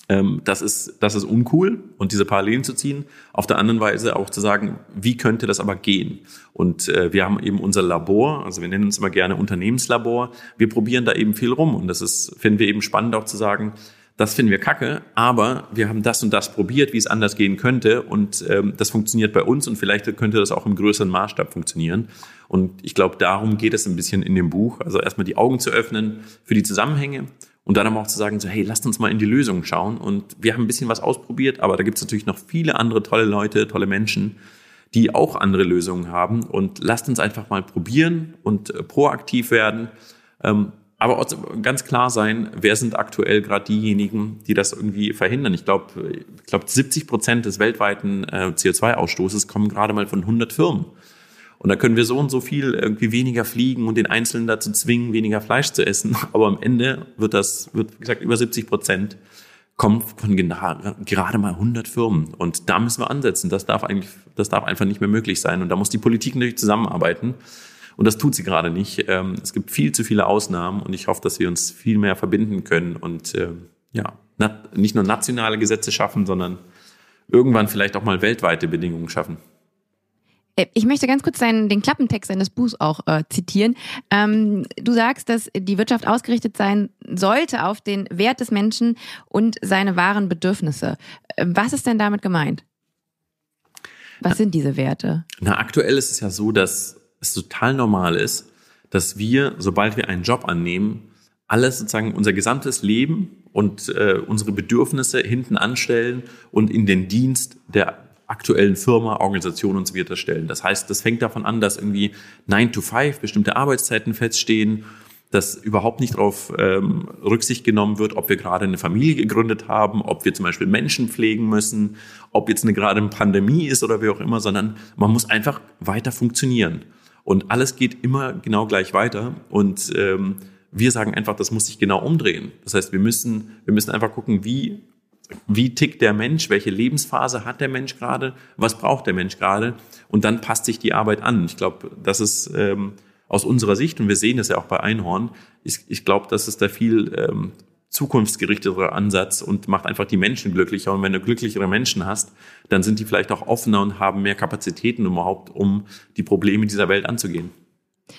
das, ist, das ist uncool und diese Parallelen zu ziehen. Auf der anderen Weise auch zu sagen, wie könnte das aber gehen? Und äh, wir haben eben unser Labor, also wir nennen uns immer gerne Unternehmenslabor. Wir probieren da eben viel rum und das ist, finden wir eben spannend auch zu sagen, das finden wir kacke, aber wir haben das und das probiert, wie es anders gehen könnte und ähm, das funktioniert bei uns und vielleicht könnte das auch im größeren Maßstab funktionieren. Und ich glaube, darum geht es ein bisschen in dem Buch. Also erstmal die Augen zu öffnen für die Zusammenhänge und dann aber auch zu sagen, so, hey, lasst uns mal in die Lösung schauen. Und wir haben ein bisschen was ausprobiert, aber da gibt es natürlich noch viele andere tolle Leute, tolle Menschen, die auch andere Lösungen haben. Und lasst uns einfach mal probieren und äh, proaktiv werden. Ähm, aber auch ganz klar sein, wer sind aktuell gerade diejenigen, die das irgendwie verhindern. Ich glaube, ich glaub, 70 Prozent des weltweiten äh, CO2-Ausstoßes kommen gerade mal von 100 Firmen. Und da können wir so und so viel irgendwie weniger fliegen und den Einzelnen dazu zwingen, weniger Fleisch zu essen. Aber am Ende wird das, wird gesagt, über 70 Prozent kommen von gerade mal 100 Firmen. Und da müssen wir ansetzen. Das darf eigentlich, das darf einfach nicht mehr möglich sein. Und da muss die Politik natürlich zusammenarbeiten. Und das tut sie gerade nicht. Ähm, es gibt viel zu viele Ausnahmen und ich hoffe, dass wir uns viel mehr verbinden können und äh, ja, nicht nur nationale Gesetze schaffen, sondern irgendwann vielleicht auch mal weltweite Bedingungen schaffen. Äh, ich möchte ganz kurz deinen, den Klappentext deines Buchs auch äh, zitieren. Ähm, du sagst, dass die Wirtschaft ausgerichtet sein sollte auf den Wert des Menschen und seine wahren Bedürfnisse. Äh, was ist denn damit gemeint? Was sind diese Werte? Na, aktuell ist es ja so, dass es total normal ist, dass wir, sobald wir einen Job annehmen, alles sozusagen unser gesamtes Leben und äh, unsere Bedürfnisse hinten anstellen und in den Dienst der aktuellen Firma, Organisation und so weiter stellen. Das heißt, das fängt davon an, dass irgendwie 9 to 5 bestimmte Arbeitszeiten feststehen, dass überhaupt nicht darauf ähm, Rücksicht genommen wird, ob wir gerade eine Familie gegründet haben, ob wir zum Beispiel Menschen pflegen müssen, ob jetzt eine gerade eine Pandemie ist oder wie auch immer, sondern man muss einfach weiter funktionieren. Und alles geht immer genau gleich weiter. Und ähm, wir sagen einfach, das muss sich genau umdrehen. Das heißt, wir müssen, wir müssen einfach gucken, wie wie tickt der Mensch, welche Lebensphase hat der Mensch gerade, was braucht der Mensch gerade und dann passt sich die Arbeit an. Ich glaube, das ist ähm, aus unserer Sicht, und wir sehen das ja auch bei Einhorn, ich, ich glaube, das ist der viel ähm, zukunftsgerichtetere Ansatz und macht einfach die Menschen glücklicher. Und wenn du glücklichere Menschen hast, dann sind die vielleicht auch offener und haben mehr Kapazitäten überhaupt, um die Probleme dieser Welt anzugehen.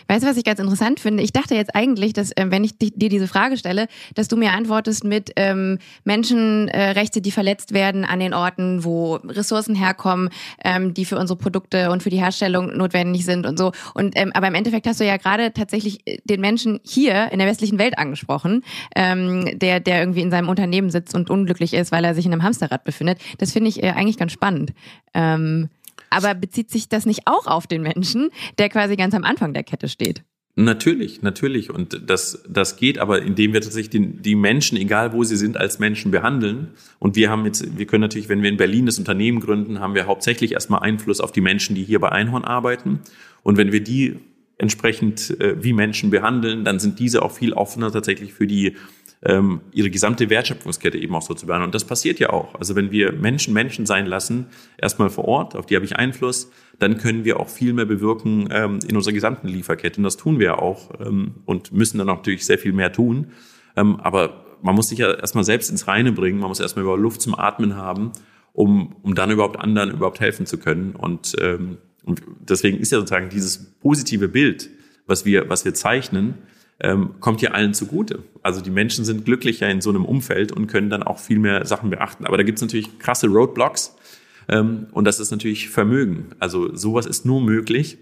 Weißt du, was ich ganz interessant finde? Ich dachte jetzt eigentlich, dass, äh, wenn ich dir diese Frage stelle, dass du mir antwortest mit ähm, Menschenrechte, die verletzt werden an den Orten, wo Ressourcen herkommen, ähm, die für unsere Produkte und für die Herstellung notwendig sind und so. Und ähm, aber im Endeffekt hast du ja gerade tatsächlich äh, den Menschen hier in der westlichen Welt angesprochen, ähm, der der irgendwie in seinem Unternehmen sitzt und unglücklich ist, weil er sich in einem Hamsterrad befindet. Das finde ich äh, eigentlich ganz spannend. Ähm, aber bezieht sich das nicht auch auf den Menschen, der quasi ganz am Anfang der Kette steht? Natürlich, natürlich. Und das, das geht aber, indem wir tatsächlich die, die Menschen, egal wo sie sind, als Menschen behandeln. Und wir haben jetzt, wir können natürlich, wenn wir in Berlin das Unternehmen gründen, haben wir hauptsächlich erstmal Einfluss auf die Menschen, die hier bei Einhorn arbeiten. Und wenn wir die entsprechend äh, wie Menschen behandeln, dann sind diese auch viel offener tatsächlich für die ähm, ihre gesamte Wertschöpfungskette eben auch so zu behandeln. Und das passiert ja auch. Also wenn wir Menschen Menschen sein lassen, erstmal vor Ort, auf die habe ich Einfluss, dann können wir auch viel mehr bewirken ähm, in unserer gesamten Lieferkette. Und das tun wir ja auch ähm, und müssen dann natürlich sehr viel mehr tun. Ähm, aber man muss sich ja erstmal selbst ins Reine bringen, man muss erstmal über Luft zum Atmen haben, um, um dann überhaupt anderen überhaupt helfen zu können. Und, ähm, und deswegen ist ja sozusagen dieses positive Bild, was wir, was wir zeichnen, ähm, kommt ja allen zugute. Also die Menschen sind glücklicher in so einem Umfeld und können dann auch viel mehr Sachen beachten. Aber da gibt es natürlich krasse Roadblocks ähm, und das ist natürlich Vermögen. Also sowas ist nur möglich,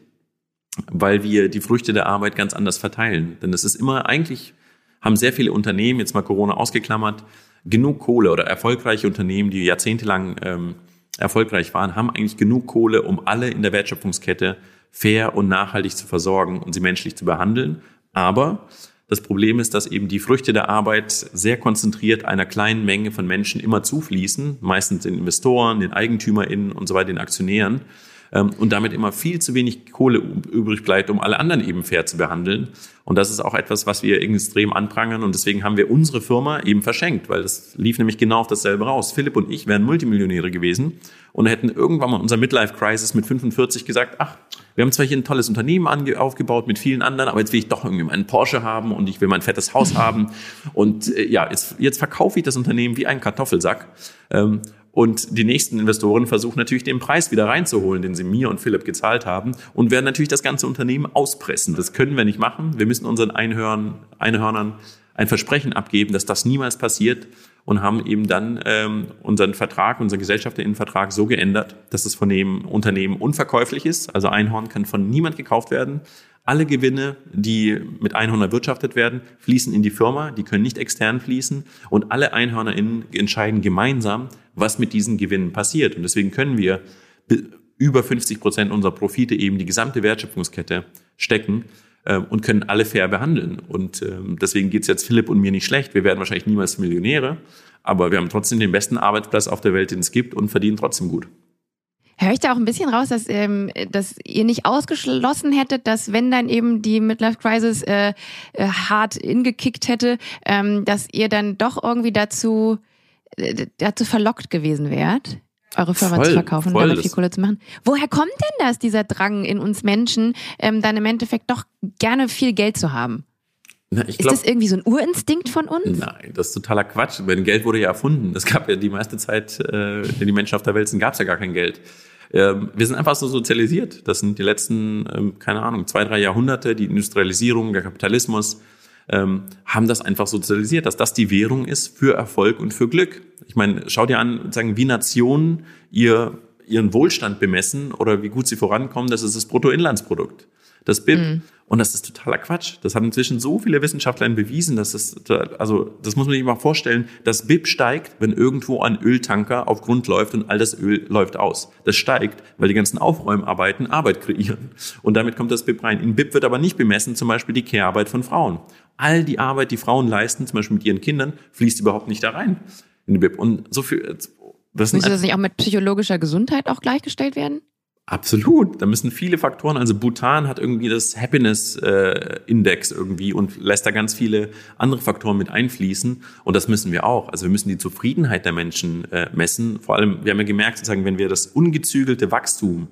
weil wir die Früchte der Arbeit ganz anders verteilen. Denn es ist immer eigentlich, haben sehr viele Unternehmen, jetzt mal Corona ausgeklammert, genug Kohle oder erfolgreiche Unternehmen, die jahrzehntelang ähm, erfolgreich waren, haben eigentlich genug Kohle, um alle in der Wertschöpfungskette fair und nachhaltig zu versorgen und sie menschlich zu behandeln. Aber das Problem ist, dass eben die Früchte der Arbeit sehr konzentriert einer kleinen Menge von Menschen immer zufließen, meistens den Investoren, den EigentümerInnen und so weiter, den Aktionären ähm, und damit immer viel zu wenig Kohle übrig bleibt, um alle anderen eben fair zu behandeln. Und das ist auch etwas, was wir extrem anprangern und deswegen haben wir unsere Firma eben verschenkt, weil das lief nämlich genau auf dasselbe raus. Philipp und ich wären Multimillionäre gewesen und hätten irgendwann mal unser Midlife Crisis mit 45 gesagt, ach, wir haben zwar hier ein tolles Unternehmen aufgebaut mit vielen anderen, aber jetzt will ich doch irgendwie einen Porsche haben und ich will mein fettes Haus haben. Und äh, ja, jetzt, jetzt verkaufe ich das Unternehmen wie einen Kartoffelsack. Ähm, und die nächsten Investoren versuchen natürlich den Preis wieder reinzuholen, den sie mir und Philipp gezahlt haben und werden natürlich das ganze Unternehmen auspressen. Das können wir nicht machen. Wir müssen unseren Einhörnern ein Versprechen abgeben, dass das niemals passiert und haben eben dann ähm, unseren Vertrag, unseren Gesellschafterinnenvertrag so geändert, dass es von dem Unternehmen unverkäuflich ist. Also Einhorn kann von niemand gekauft werden. Alle Gewinne, die mit Einhorn erwirtschaftet werden, fließen in die Firma, die können nicht extern fließen und alle EinhörnerInnen entscheiden gemeinsam, was mit diesen Gewinnen passiert. Und deswegen können wir über 50 Prozent unserer Profite eben die gesamte Wertschöpfungskette stecken äh, und können alle fair behandeln. Und äh, deswegen geht's jetzt Philipp und mir nicht schlecht. Wir werden wahrscheinlich niemals Millionäre, aber wir haben trotzdem den besten Arbeitsplatz auf der Welt, den es gibt und verdienen trotzdem gut. Höre ich da auch ein bisschen raus, dass, ähm, dass ihr nicht ausgeschlossen hättet, dass wenn dann eben die Midlife Crisis äh, äh, hart ingekickt hätte, ähm, dass ihr dann doch irgendwie dazu, äh, dazu verlockt gewesen wärt? Eure Firma voll, zu verkaufen und damit viel Kohle zu machen. Woher kommt denn das, dieser Drang in uns Menschen, ähm, dann im Endeffekt doch gerne viel Geld zu haben? Na, ist glaub, das irgendwie so ein Urinstinkt von uns? Nein, das ist totaler Quatsch. Denn Geld wurde ja erfunden. Es gab ja die meiste Zeit, äh, die Menschen auf der Welt sind, gab es ja gar kein Geld. Ähm, wir sind einfach so sozialisiert. Das sind die letzten, ähm, keine Ahnung, zwei, drei Jahrhunderte, die Industrialisierung, der Kapitalismus, ähm, haben das einfach sozialisiert, dass das die Währung ist für Erfolg und für Glück. Ich meine, schau dir an, sagen, wie Nationen ihr, ihren Wohlstand bemessen oder wie gut sie vorankommen, das ist das Bruttoinlandsprodukt das BIP. Mhm. Und das ist totaler Quatsch. Das haben inzwischen so viele Wissenschaftler bewiesen, dass es, also, das muss man sich mal vorstellen, das BIP steigt, wenn irgendwo ein Öltanker auf Grund läuft und all das Öl läuft aus. Das steigt, weil die ganzen Aufräumarbeiten Arbeit kreieren. Und damit kommt das BIP rein. In BIP wird aber nicht bemessen, zum Beispiel die Care-Arbeit von Frauen. All die Arbeit, die Frauen leisten, zum Beispiel mit ihren Kindern, fließt überhaupt nicht da rein in den BIP. Und so viel, das Müsste das nicht auch mit psychologischer Gesundheit auch gleichgestellt werden? Absolut. Da müssen viele Faktoren, also Bhutan hat irgendwie das Happiness-Index äh, irgendwie und lässt da ganz viele andere Faktoren mit einfließen. Und das müssen wir auch. Also wir müssen die Zufriedenheit der Menschen äh, messen. Vor allem, wir haben ja gemerkt, sozusagen, wenn wir das ungezügelte Wachstum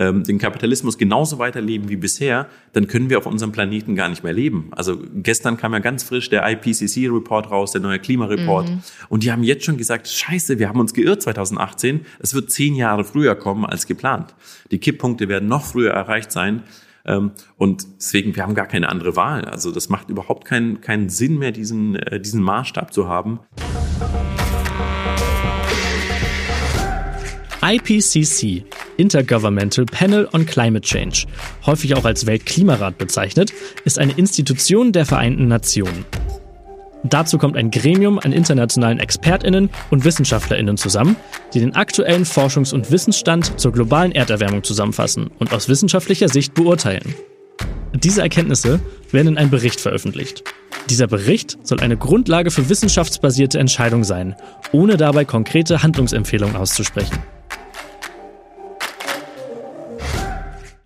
ähm, den Kapitalismus genauso weiterleben wie bisher, dann können wir auf unserem Planeten gar nicht mehr leben. Also gestern kam ja ganz frisch der IPCC-Report raus, der neue Klimareport. Mhm. Und die haben jetzt schon gesagt, scheiße, wir haben uns geirrt 2018. Es wird zehn Jahre früher kommen als geplant. Die Kipppunkte werden noch früher erreicht sein. Ähm, und deswegen, wir haben gar keine andere Wahl. Also das macht überhaupt keinen, keinen Sinn mehr, diesen, äh, diesen Maßstab zu haben. IPCC, Intergovernmental Panel on Climate Change, häufig auch als Weltklimarat bezeichnet, ist eine Institution der Vereinten Nationen. Dazu kommt ein Gremium an internationalen Expertinnen und Wissenschaftlerinnen zusammen, die den aktuellen Forschungs- und Wissensstand zur globalen Erderwärmung zusammenfassen und aus wissenschaftlicher Sicht beurteilen. Diese Erkenntnisse werden in einem Bericht veröffentlicht. Dieser Bericht soll eine Grundlage für wissenschaftsbasierte Entscheidungen sein, ohne dabei konkrete Handlungsempfehlungen auszusprechen.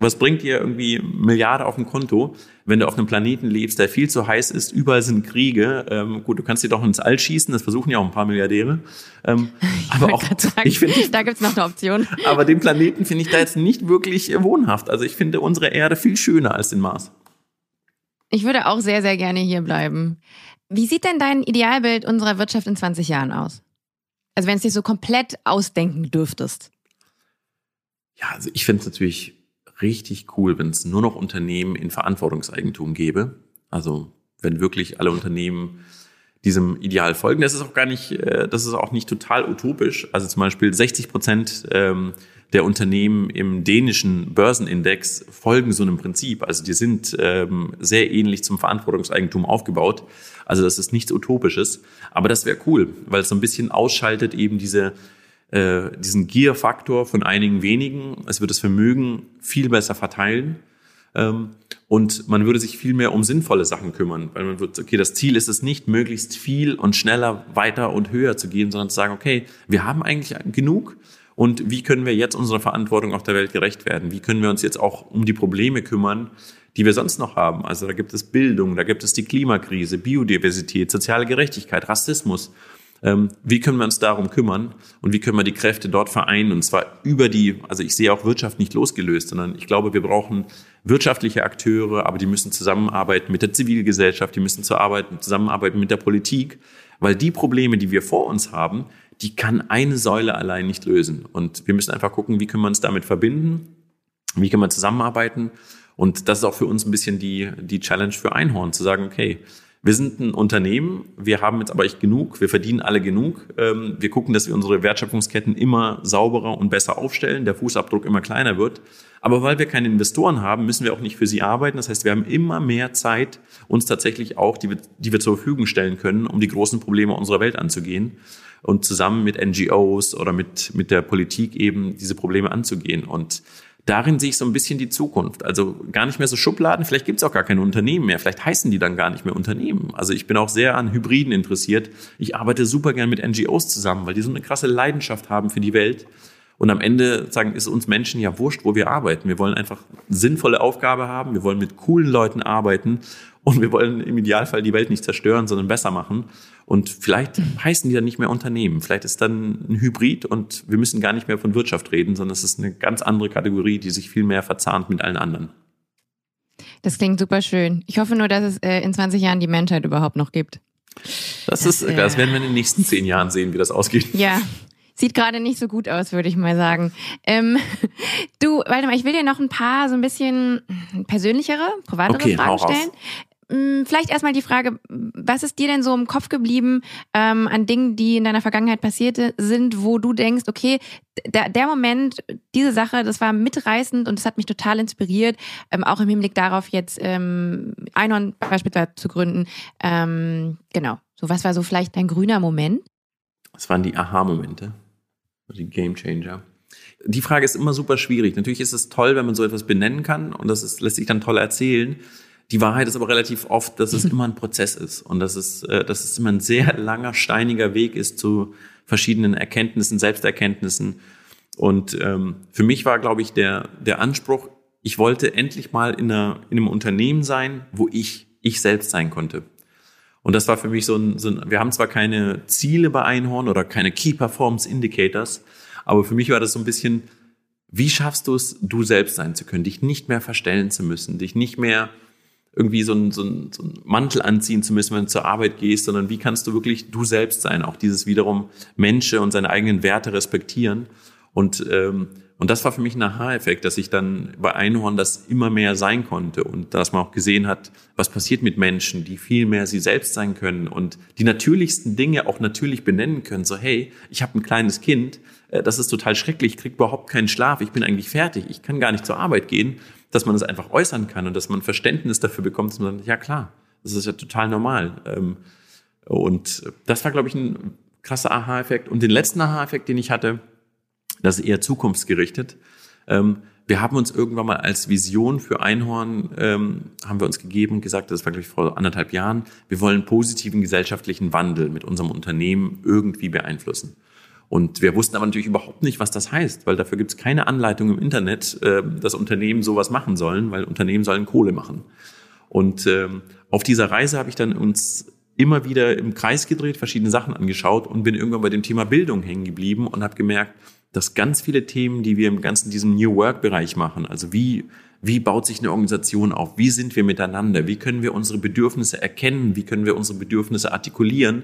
Was bringt dir irgendwie Milliarden auf dem Konto, wenn du auf einem Planeten lebst, der viel zu heiß ist, überall sind Kriege. Ähm, gut, du kannst dir doch ins All schießen, das versuchen ja auch ein paar Milliardäre. Ähm, aber auch, sagen, ich finde, da gibt's noch eine Option. Aber den Planeten finde ich da jetzt nicht wirklich wohnhaft. Also ich finde unsere Erde viel schöner als den Mars. Ich würde auch sehr, sehr gerne hier bleiben. Wie sieht denn dein Idealbild unserer Wirtschaft in 20 Jahren aus? Also wenn es dich so komplett ausdenken dürftest. Ja, also ich finde es natürlich richtig cool, wenn es nur noch Unternehmen in Verantwortungseigentum gäbe. Also wenn wirklich alle Unternehmen diesem Ideal folgen. Das ist auch gar nicht, äh, das ist auch nicht total utopisch. Also zum Beispiel 60 Prozent ähm, der Unternehmen im dänischen Börsenindex folgen so einem Prinzip. Also die sind ähm, sehr ähnlich zum Verantwortungseigentum aufgebaut. Also das ist nichts Utopisches. Aber das wäre cool, weil es so ein bisschen ausschaltet eben diese äh, diesen Gier-Faktor von einigen wenigen. Es wird das Vermögen viel besser verteilen. Ähm, und man würde sich viel mehr um sinnvolle Sachen kümmern, weil man wird, okay, das Ziel ist es nicht, möglichst viel und schneller weiter und höher zu gehen, sondern zu sagen, okay, wir haben eigentlich genug und wie können wir jetzt unserer Verantwortung auf der Welt gerecht werden? Wie können wir uns jetzt auch um die Probleme kümmern, die wir sonst noch haben? Also da gibt es Bildung, da gibt es die Klimakrise, Biodiversität, soziale Gerechtigkeit, Rassismus. Ähm, wie können wir uns darum kümmern und wie können wir die Kräfte dort vereinen und zwar über die, also ich sehe auch Wirtschaft nicht losgelöst, sondern ich glaube, wir brauchen wirtschaftliche Akteure, aber die müssen zusammenarbeiten mit der Zivilgesellschaft, die müssen zusammenarbeiten mit der Politik, weil die Probleme, die wir vor uns haben, die kann eine Säule allein nicht lösen. Und wir müssen einfach gucken, wie können wir uns damit verbinden, wie können wir zusammenarbeiten. Und das ist auch für uns ein bisschen die, die Challenge für Einhorn, zu sagen, okay, wir sind ein Unternehmen, wir haben jetzt aber echt genug, wir verdienen alle genug. Ähm, wir gucken, dass wir unsere Wertschöpfungsketten immer sauberer und besser aufstellen, der Fußabdruck immer kleiner wird. Aber weil wir keine Investoren haben, müssen wir auch nicht für sie arbeiten. Das heißt, wir haben immer mehr Zeit, uns tatsächlich auch, die wir, die wir zur Verfügung stellen können, um die großen Probleme unserer Welt anzugehen und zusammen mit NGOs oder mit, mit der Politik eben diese Probleme anzugehen. Und darin sehe ich so ein bisschen die Zukunft. Also gar nicht mehr so Schubladen, vielleicht gibt es auch gar keine Unternehmen mehr, vielleicht heißen die dann gar nicht mehr Unternehmen. Also ich bin auch sehr an Hybriden interessiert. Ich arbeite super gern mit NGOs zusammen, weil die so eine krasse Leidenschaft haben für die Welt. Und am Ende sagen, ist uns Menschen ja wurscht, wo wir arbeiten. Wir wollen einfach sinnvolle Aufgabe haben, wir wollen mit coolen Leuten arbeiten und wir wollen im Idealfall die Welt nicht zerstören, sondern besser machen. Und vielleicht heißen die dann nicht mehr Unternehmen. Vielleicht ist dann ein Hybrid und wir müssen gar nicht mehr von Wirtschaft reden, sondern es ist eine ganz andere Kategorie, die sich viel mehr verzahnt mit allen anderen. Das klingt super schön. Ich hoffe nur, dass es äh, in 20 Jahren die Menschheit überhaupt noch gibt. Das, das ist, das werden wir in den nächsten zehn Jahren sehen, wie das ausgeht. Ja, Sieht gerade nicht so gut aus, würde ich mal sagen. Ähm, du, warte mal, ich will dir noch ein paar so ein bisschen persönlichere, privatere Okay, Fragen stellen. Mm, Vielleicht erstmal die Frage, was ist dir denn so im Kopf geblieben ähm, an Dingen, die in deiner Vergangenheit passiert sind, wo du denkst, okay, der, der Moment, diese Sache, das war mitreißend und das hat mich total inspiriert, ähm, auch im Hinblick darauf jetzt ähm, Einhorn beispielsweise zu gründen. Ähm, genau, so was war so vielleicht dein grüner Moment? Das waren die Aha-Momente, die Game Changer. Die Frage ist immer super schwierig. Natürlich ist es toll, wenn man so etwas benennen kann und das ist, lässt sich dann toll erzählen. Die Wahrheit ist aber relativ oft, dass es immer ein Prozess ist und dass es, äh, dass es immer ein sehr langer, steiniger Weg ist zu verschiedenen Erkenntnissen, Selbsterkenntnissen. Und ähm, für mich war, glaube ich, der, der Anspruch, ich wollte endlich mal in, einer, in einem Unternehmen sein, wo ich ich selbst sein konnte. Und das war für mich so ein, so ein, wir haben zwar keine Ziele bei Einhorn oder keine Key Performance Indicators, aber für mich war das so ein bisschen, wie schaffst du es, du selbst sein zu können, dich nicht mehr verstellen zu müssen, dich nicht mehr irgendwie so einen, so, einen, so einen Mantel anziehen zu müssen, wenn du zur Arbeit gehst, sondern wie kannst du wirklich du selbst sein, auch dieses wiederum Menschen und seine eigenen Werte respektieren. Und, ähm, und das war für mich ein Aha-Effekt, dass ich dann bei Einhorn das immer mehr sein konnte und dass man auch gesehen hat, was passiert mit Menschen, die viel mehr sie selbst sein können und die natürlichsten Dinge auch natürlich benennen können. So, hey, ich habe ein kleines Kind, äh, das ist total schrecklich, ich krieg überhaupt keinen Schlaf, ich bin eigentlich fertig, ich kann gar nicht zur Arbeit gehen, dass man das einfach äußern kann und dass man Verständnis dafür bekommt, dass man sagt, ja klar, das ist ja total normal. Ähm, Und das war, glaube ich, ein krasser Aha-Effekt. Und den letzten Aha-Effekt, den ich hatte, das ist eher zukunftsgerichtet. Ähm, wir haben uns irgendwann mal als Vision für Einhorn, ähm, haben wir uns gegeben, gesagt, das war, glaube ich, vor anderthalb Jahren, wir wollen positiven gesellschaftlichen Wandel mit unserem Unternehmen irgendwie beeinflussen. Und wir wussten aber natürlich überhaupt nicht, was das heißt, weil dafür gibt es keine Anleitung im Internet, äh, dass Unternehmen sowas machen sollen, weil Unternehmen sollen Kohle machen. Und ähm, auf dieser Reise habe ich dann uns immer wieder im Kreis gedreht, verschiedene Sachen angeschaut und bin irgendwann bei dem Thema Bildung hängen geblieben und habe gemerkt, dass ganz viele Themen, die wir im ganzen diesem New Work Bereich machen, also wie wie baut sich eine Organisation auf, wie sind wir miteinander, wie können wir unsere Bedürfnisse erkennen, wie können wir unsere Bedürfnisse artikulieren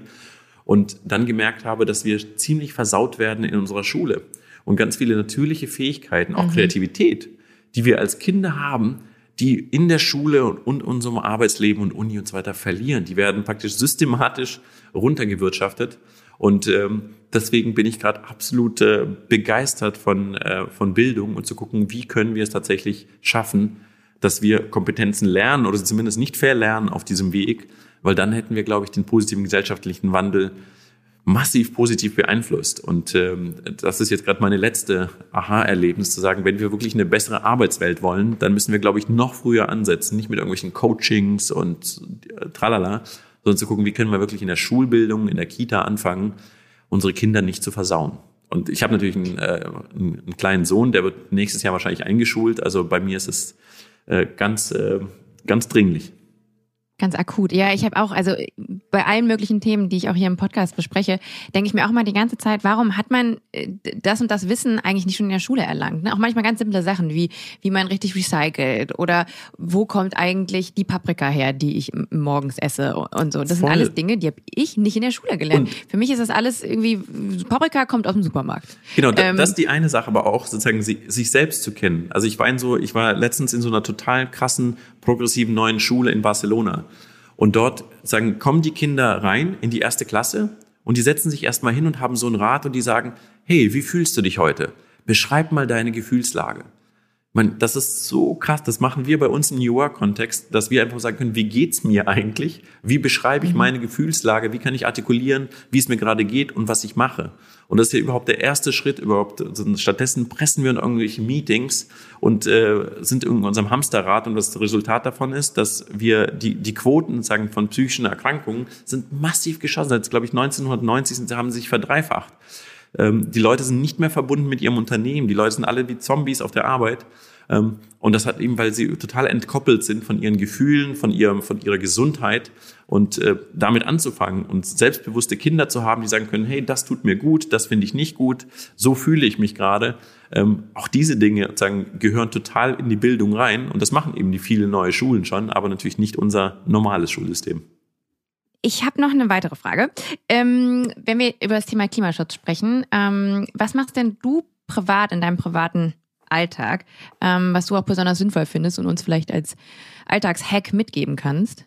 und dann gemerkt habe, dass wir ziemlich versaut werden in unserer Schule und ganz viele natürliche Fähigkeiten, auch Kreativität, die wir als Kinder haben, die in der Schule und, und unserem Arbeitsleben und Uni und so weiter verlieren. Die werden praktisch systematisch runtergewirtschaftet. Und ähm, deswegen bin ich gerade absolut äh, begeistert von, äh, von Bildung und zu gucken, wie können wir es tatsächlich schaffen, dass wir Kompetenzen lernen oder zumindest nicht verlernen auf diesem Weg, weil dann hätten wir, glaube ich, den positiven gesellschaftlichen Wandel massiv positiv beeinflusst. Und ähm, das ist jetzt gerade meine letzte Aha-Erlebnis, zu sagen, wenn wir wirklich eine bessere Arbeitswelt wollen, dann müssen wir, glaube ich, noch früher ansetzen, nicht mit irgendwelchen Coachings und äh, tralala, sondern zu gucken, wie können wir wirklich in der Schulbildung, in der Kita anfangen, unsere Kinder nicht zu versauen. Und ich habe natürlich einen, äh, einen einen kleinen Sohn, der wird nächstes Jahr wahrscheinlich eingeschult. Also bei mir ist es äh, ganz, äh, ganz dringlich. Ganz akut. Ja, ich habe auch, also bei allen möglichen Themen, die ich auch hier im Podcast bespreche, denke ich mir auch mal die ganze Zeit, warum hat man äh, das und das Wissen eigentlich nicht schon in der Schule erlangt? Ne? Auch manchmal ganz simple Sachen wie, wie man richtig recycelt oder wo kommt eigentlich die Paprika her, die ich morgens esse und so. Das Voll. sind alles Dinge, die habe ich nicht in der Schule gelernt. Und- Für mich ist das alles irgendwie, Paprika kommt aus dem Supermarkt. Genau, Ähm, das ist die eine Sache, aber auch sozusagen sich selbst zu kennen. Also ich war in so, ich war letztens in so einer total krassen, progressiven neuen Schule in Barcelona. Und dort sagen, kommen die Kinder rein in die erste Klasse und die setzen sich erstmal hin und haben so einen Rat und die sagen, hey, wie fühlst du dich heute? Beschreib mal deine Gefühlslage. Man, das ist so krass, das machen wir bei uns im New Work-Kontext, dass wir einfach sagen können, wie geht's mir eigentlich? Wie beschreibe ich meine Gefühlslage? Wie kann ich artikulieren, wie es mir gerade geht und was ich mache? Und das ist ja überhaupt der erste Schritt überhaupt. Stattdessen pressen wir in irgendwelche Meetings und äh, sind in unserem Hamsterrad und das Resultat davon ist, dass wir die, die Quoten sagen von psychischen Erkrankungen sind massiv geschossen. Seit, glaube ich, 1990 sind, haben sie sich verdreifacht. Ähm, die Leute sind nicht mehr verbunden mit ihrem Unternehmen. Die Leute sind alle wie Zombies auf der Arbeit. Ähm, und das hat eben, weil sie total entkoppelt sind von ihren Gefühlen, von, ihrem, von ihrer Gesundheit und äh, damit anzufangen und selbstbewusste Kinder zu haben, die sagen können, hey, das tut mir gut, das finde ich nicht gut, so fühle ich mich gerade. Ähm, auch diese Dinge sagen, gehören total in die Bildung rein und das machen eben die vielen neue Schulen schon, aber natürlich nicht unser normales Schulsystem. Ich habe noch eine weitere Frage. Ähm, wenn wir über das Thema Klimaschutz sprechen, ähm, was machst denn du privat in deinem privaten Alltag, ähm, was du auch besonders sinnvoll findest und uns vielleicht als Alltagshack mitgeben kannst?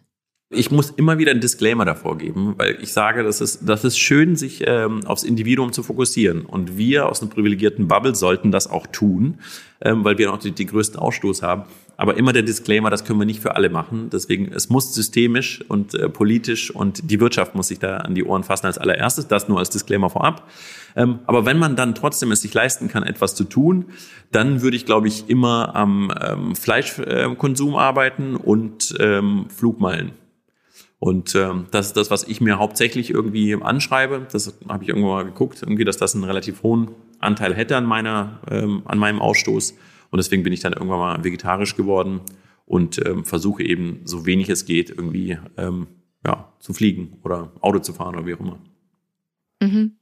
Ich muss immer wieder einen Disclaimer davor geben, weil ich sage, das ist, das ist schön, sich ähm, aufs Individuum zu fokussieren. Und wir aus einer privilegierten Bubble sollten das auch tun, ähm, weil wir noch die, die größten Ausstoß haben. Aber immer der Disclaimer, das können wir nicht für alle machen. Deswegen, es muss systemisch und äh, politisch und die Wirtschaft muss sich da an die Ohren fassen als allererstes. Das nur als Disclaimer vorab. Ähm, aber wenn man dann trotzdem es sich leisten kann, etwas zu tun, dann würde ich, glaube ich, immer am ähm, Fleischkonsum äh, arbeiten und ähm, Flugmeilen. Und ähm, das ist das, was ich mir hauptsächlich irgendwie anschreibe. Das habe ich irgendwo mal geguckt, irgendwie, dass das einen relativ hohen Anteil hätte an meiner, ähm, an meinem Ausstoß. Und deswegen bin ich dann irgendwann mal vegetarisch geworden und ähm, versuche eben, so wenig es geht, irgendwie ähm, ja, zu fliegen oder Auto zu fahren oder wie auch immer. Mhm.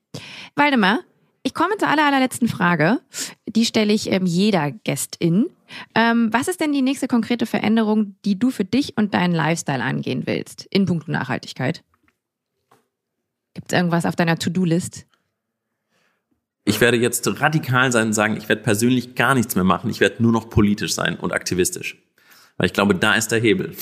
Waldemar, ich komme zur aller, allerletzten Frage. Die stelle ich ähm, jeder Gästin. Ähm, was ist denn die nächste konkrete Veränderung, die du für dich und deinen Lifestyle angehen willst in puncto Nachhaltigkeit? Gibt es irgendwas auf deiner To-Do-List? Ich werde jetzt radikal sein und sagen, ich werde persönlich gar nichts mehr machen. Ich werde nur noch politisch sein und aktivistisch. Weil ich glaube, da ist der Hebel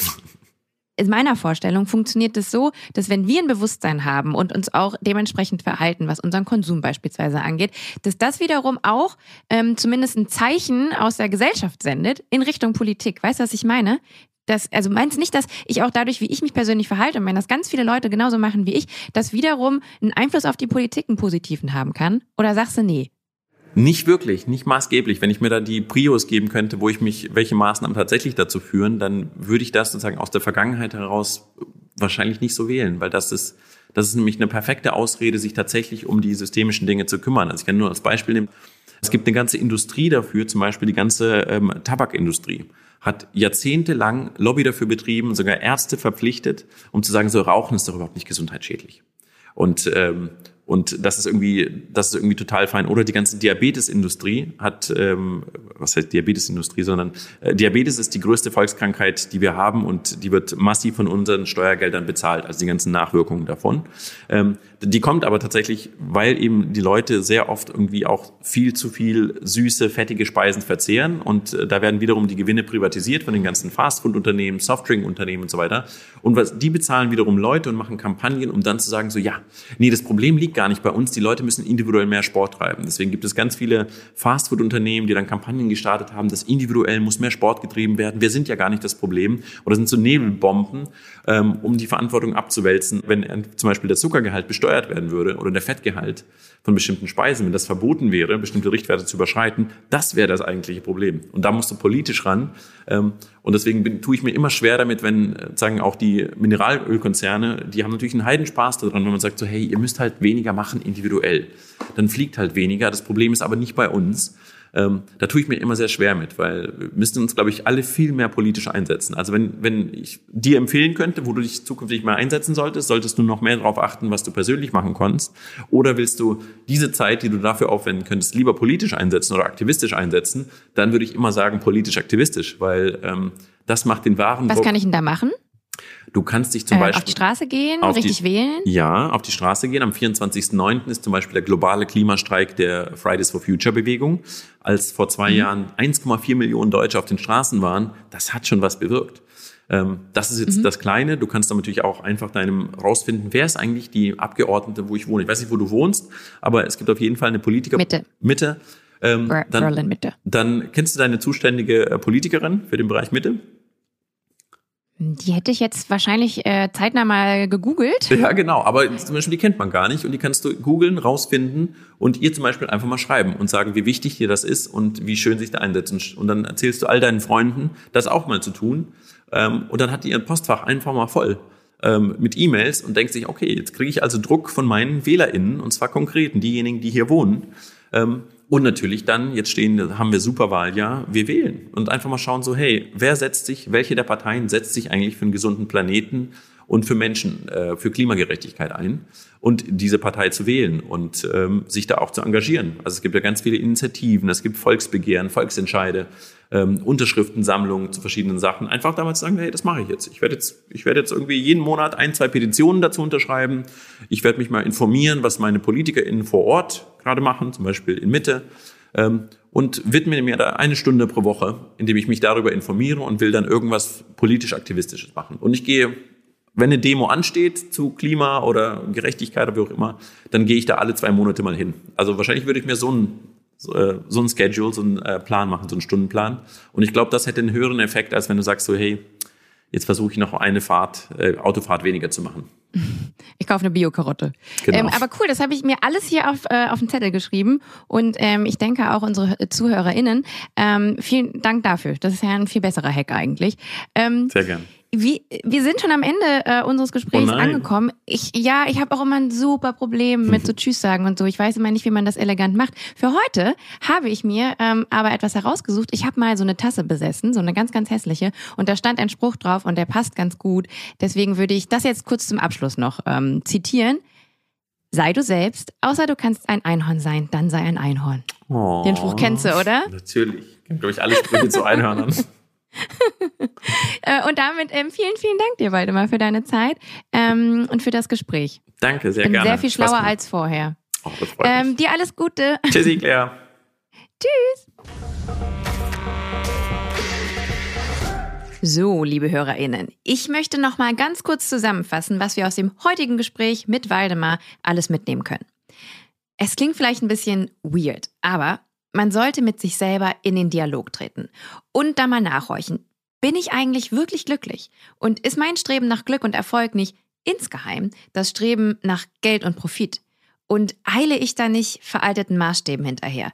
in meiner Vorstellung funktioniert es so, dass wenn wir ein Bewusstsein haben und uns auch dementsprechend verhalten, was unseren Konsum beispielsweise angeht, dass das wiederum auch ähm, zumindest ein Zeichen aus der Gesellschaft sendet in Richtung Politik. Weißt du, was ich meine? Das, also meinst nicht, dass ich auch dadurch, wie ich mich persönlich verhalte, und wenn das ganz viele Leute genauso machen wie ich, das wiederum einen Einfluss auf die Politik einen positiven haben kann? Oder sagst du, nee, nicht wirklich, nicht maßgeblich. Wenn ich mir da die Prios geben könnte, wo ich mich, welche Maßnahmen tatsächlich dazu führen, dann würde ich das sozusagen aus der Vergangenheit heraus wahrscheinlich nicht so wählen, weil das ist, das ist nämlich eine perfekte Ausrede, sich tatsächlich um die systemischen Dinge zu kümmern. Also ich kann nur als Beispiel nehmen, es gibt eine ganze Industrie dafür, zum Beispiel die ganze ähm, Tabakindustrie hat jahrzehntelang Lobby dafür betrieben, sogar Ärzte verpflichtet, um zu sagen, so Rauchen ist doch überhaupt nicht gesundheitsschädlich. Und ähm, und das ist irgendwie, das ist irgendwie total fein. Oder die ganze Diabetesindustrie hat, ähm, was heißt Diabetesindustrie, sondern äh, Diabetes ist die größte Volkskrankheit, die wir haben und die wird massiv von unseren Steuergeldern bezahlt, also die ganzen Nachwirkungen davon. Ähm, die kommt aber tatsächlich, weil eben die Leute sehr oft irgendwie auch viel zu viel süße, fettige Speisen verzehren und äh, da werden wiederum die Gewinne privatisiert von den ganzen Fastfood-Unternehmen, Softdrink-Unternehmen und so weiter. Und was, die bezahlen wiederum Leute und machen Kampagnen, um dann zu sagen so, ja, nee, das Problem liegt gar nicht bei uns, die Leute müssen individuell mehr Sport treiben. Deswegen gibt es ganz viele Fastfood-Unternehmen, die dann Kampagnen gestartet haben, dass individuell muss mehr Sport getrieben werden. Wir sind ja gar nicht das Problem. Oder sind so Nebelbomben, ähm, um die Verantwortung abzuwälzen, wenn zum Beispiel der Zuckergehalt besteuert werden würde oder der Fettgehalt von bestimmten Speisen, wenn das verboten wäre, bestimmte Richtwerte zu überschreiten, das wäre das eigentliche Problem. Und da musst du politisch ran. Ähm, und deswegen bin, tue ich mir immer schwer damit, wenn äh, sagen auch die Mineralölkonzerne, die haben natürlich einen Heidenspaß daran, wenn man sagt so, hey, ihr müsst halt weniger machen individuell. Dann fliegt halt weniger. Das Problem ist aber nicht bei uns. Ähm, da tue ich mir immer sehr schwer mit, weil wir müssen uns, glaube ich, alle viel mehr politisch einsetzen. Also wenn, wenn ich dir empfehlen könnte, wo du dich zukünftig mal einsetzen solltest, solltest du noch mehr darauf achten, was du persönlich machen kannst. Oder willst du diese Zeit, die du dafür aufwenden könntest, lieber politisch einsetzen oder aktivistisch einsetzen, dann würde ich immer sagen politisch-aktivistisch, weil ähm, das macht den wahren Was kann ich denn da machen? Du kannst dich zum äh, Beispiel auf die Straße gehen, richtig die, wählen. Ja, auf die Straße gehen. Am 24.09. ist zum Beispiel der globale Klimastreik der Fridays for Future Bewegung. Als vor zwei mhm. Jahren 1,4 Millionen Deutsche auf den Straßen waren, das hat schon was bewirkt. Ähm, das ist jetzt mhm. das Kleine. Du kannst dann natürlich auch einfach deinem rausfinden, wer ist eigentlich die Abgeordnete, wo ich wohne. Ich weiß nicht, wo du wohnst, aber es gibt auf jeden Fall eine Politiker Mitte. Mitte. Ähm, dann, Berlin Mitte. Dann kennst du deine zuständige äh, Politikerin für den Bereich Mitte? Die hätte ich jetzt wahrscheinlich äh, zeitnah mal gegoogelt. Ja, genau. Aber zum Beispiel, die kennt man gar nicht und die kannst du googeln, rausfinden und ihr zum Beispiel einfach mal schreiben und sagen, wie wichtig dir das ist und wie schön sich da einsetzen. Und dann erzählst du all deinen Freunden, das auch mal zu tun. Ähm, und dann hat die ihr Postfach einfach mal voll ähm, mit E-Mails und denkt sich, okay, jetzt kriege ich also Druck von meinen WählerInnen und zwar konkreten, diejenigen, die hier wohnen. Ähm, und natürlich dann, jetzt stehen, haben wir Superwahljahr, wir wählen und einfach mal schauen so, hey, wer setzt sich, welche der Parteien setzt sich eigentlich für einen gesunden Planeten und für Menschen, äh, für Klimagerechtigkeit ein und diese Partei zu wählen und ähm, sich da auch zu engagieren. Also es gibt ja ganz viele Initiativen, es gibt Volksbegehren, Volksentscheide, ähm, Unterschriftensammlungen zu verschiedenen Sachen. Einfach damals sagen, hey, das mache ich jetzt. Ich werde jetzt, ich werde jetzt irgendwie jeden Monat ein, zwei Petitionen dazu unterschreiben. Ich werde mich mal informieren, was meine PolitikerInnen vor Ort gerade machen, zum Beispiel in Mitte. Ähm, und widme mir da eine Stunde pro Woche, indem ich mich darüber informiere und will dann irgendwas politisch aktivistisches machen. Und ich gehe wenn eine Demo ansteht zu Klima oder Gerechtigkeit oder wie auch immer, dann gehe ich da alle zwei Monate mal hin. Also wahrscheinlich würde ich mir so ein so, äh, so ein Schedule, so einen äh, Plan machen, so einen Stundenplan. Und ich glaube, das hätte einen höheren Effekt, als wenn du sagst so, hey, jetzt versuche ich noch eine Fahrt, äh, Autofahrt weniger zu machen. Ich kaufe eine Bio-Karotte. Genau. Ähm, aber cool, das habe ich mir alles hier auf, äh, auf den Zettel geschrieben. Und ähm, ich denke auch unsere ZuhörerInnen. Ähm, vielen Dank dafür. Das ist ja ein viel besserer Hack eigentlich. Ähm, Sehr gern. Wie, wir sind schon am Ende äh, unseres Gesprächs oh angekommen. Ich, ja, ich habe auch immer ein super Problem mit so Tschüss sagen und so. Ich weiß immer nicht, wie man das elegant macht. Für heute habe ich mir ähm, aber etwas herausgesucht. Ich habe mal so eine Tasse besessen, so eine ganz, ganz hässliche. Und da stand ein Spruch drauf und der passt ganz gut. Deswegen würde ich das jetzt kurz zum Abschluss noch ähm, zitieren. Sei du selbst, außer du kannst ein Einhorn sein, dann sei ein Einhorn. Oh, Den Spruch kennst du, oder? Natürlich. Ich kenne, glaube ich, alle Sprüche zu Einhörnern. Äh, und damit ähm, vielen, vielen Dank dir, Waldemar, für deine Zeit ähm, und für das Gespräch. Danke, sehr Bin gerne. Sehr viel schlauer als vorher. Oh, das freut ähm, mich. Dir alles Gute. Tschüssi, Claire. Tschüss. So, liebe HörerInnen, ich möchte noch mal ganz kurz zusammenfassen, was wir aus dem heutigen Gespräch mit Waldemar alles mitnehmen können. Es klingt vielleicht ein bisschen weird, aber man sollte mit sich selber in den Dialog treten und da mal nachhorchen. Bin ich eigentlich wirklich glücklich? Und ist mein Streben nach Glück und Erfolg nicht insgeheim das Streben nach Geld und Profit? Und eile ich da nicht veralteten Maßstäben hinterher?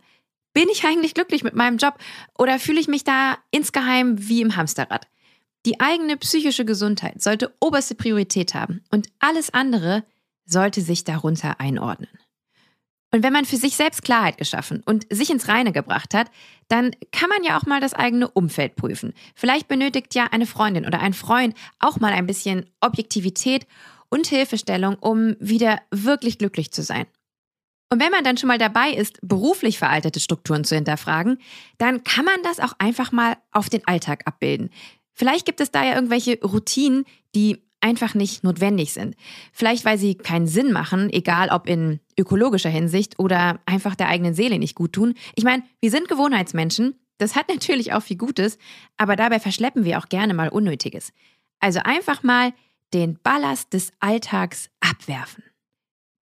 Bin ich eigentlich glücklich mit meinem Job oder fühle ich mich da insgeheim wie im Hamsterrad? Die eigene psychische Gesundheit sollte oberste Priorität haben und alles andere sollte sich darunter einordnen. Und wenn man für sich selbst Klarheit geschaffen und sich ins Reine gebracht hat, dann kann man ja auch mal das eigene Umfeld prüfen. Vielleicht benötigt ja eine Freundin oder ein Freund auch mal ein bisschen Objektivität und Hilfestellung, um wieder wirklich glücklich zu sein. Und wenn man dann schon mal dabei ist, beruflich veraltete Strukturen zu hinterfragen, dann kann man das auch einfach mal auf den Alltag abbilden. Vielleicht gibt es da ja irgendwelche Routinen, die einfach nicht notwendig sind. Vielleicht weil sie keinen Sinn machen, egal ob in ökologischer Hinsicht oder einfach der eigenen Seele nicht gut tun. Ich meine, wir sind Gewohnheitsmenschen, das hat natürlich auch viel Gutes, aber dabei verschleppen wir auch gerne mal Unnötiges. Also einfach mal den Ballast des Alltags abwerfen.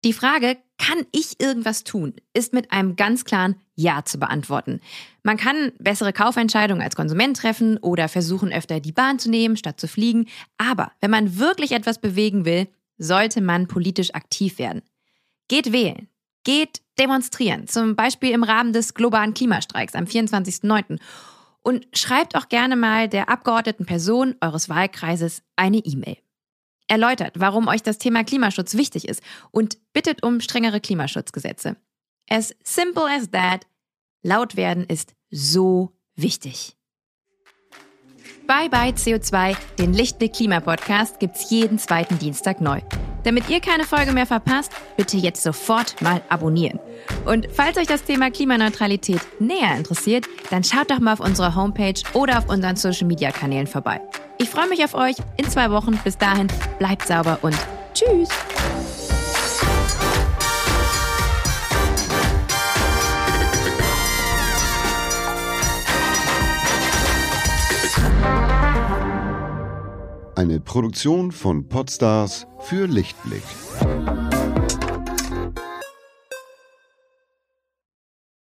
Die Frage, kann ich irgendwas tun, ist mit einem ganz klaren Ja zu beantworten. Man kann bessere Kaufentscheidungen als Konsument treffen oder versuchen, öfter die Bahn zu nehmen, statt zu fliegen. Aber wenn man wirklich etwas bewegen will, sollte man politisch aktiv werden. Geht wählen. Geht demonstrieren, zum Beispiel im Rahmen des globalen Klimastreiks am 24.09. Und schreibt auch gerne mal der abgeordneten Person eures Wahlkreises eine E-Mail erläutert, warum euch das Thema Klimaschutz wichtig ist und bittet um strengere Klimaschutzgesetze. As simple as that. Laut werden ist so wichtig. Bye bye CO2, den Lichtblick Klima Podcast gibt's jeden zweiten Dienstag neu. Damit ihr keine Folge mehr verpasst, bitte jetzt sofort mal abonnieren. Und falls euch das Thema Klimaneutralität näher interessiert, dann schaut doch mal auf unserer Homepage oder auf unseren Social Media Kanälen vorbei. Ich freue mich auf euch in zwei Wochen. Bis dahin, bleibt sauber und tschüss. Eine Produktion von Podstars für Lichtblick.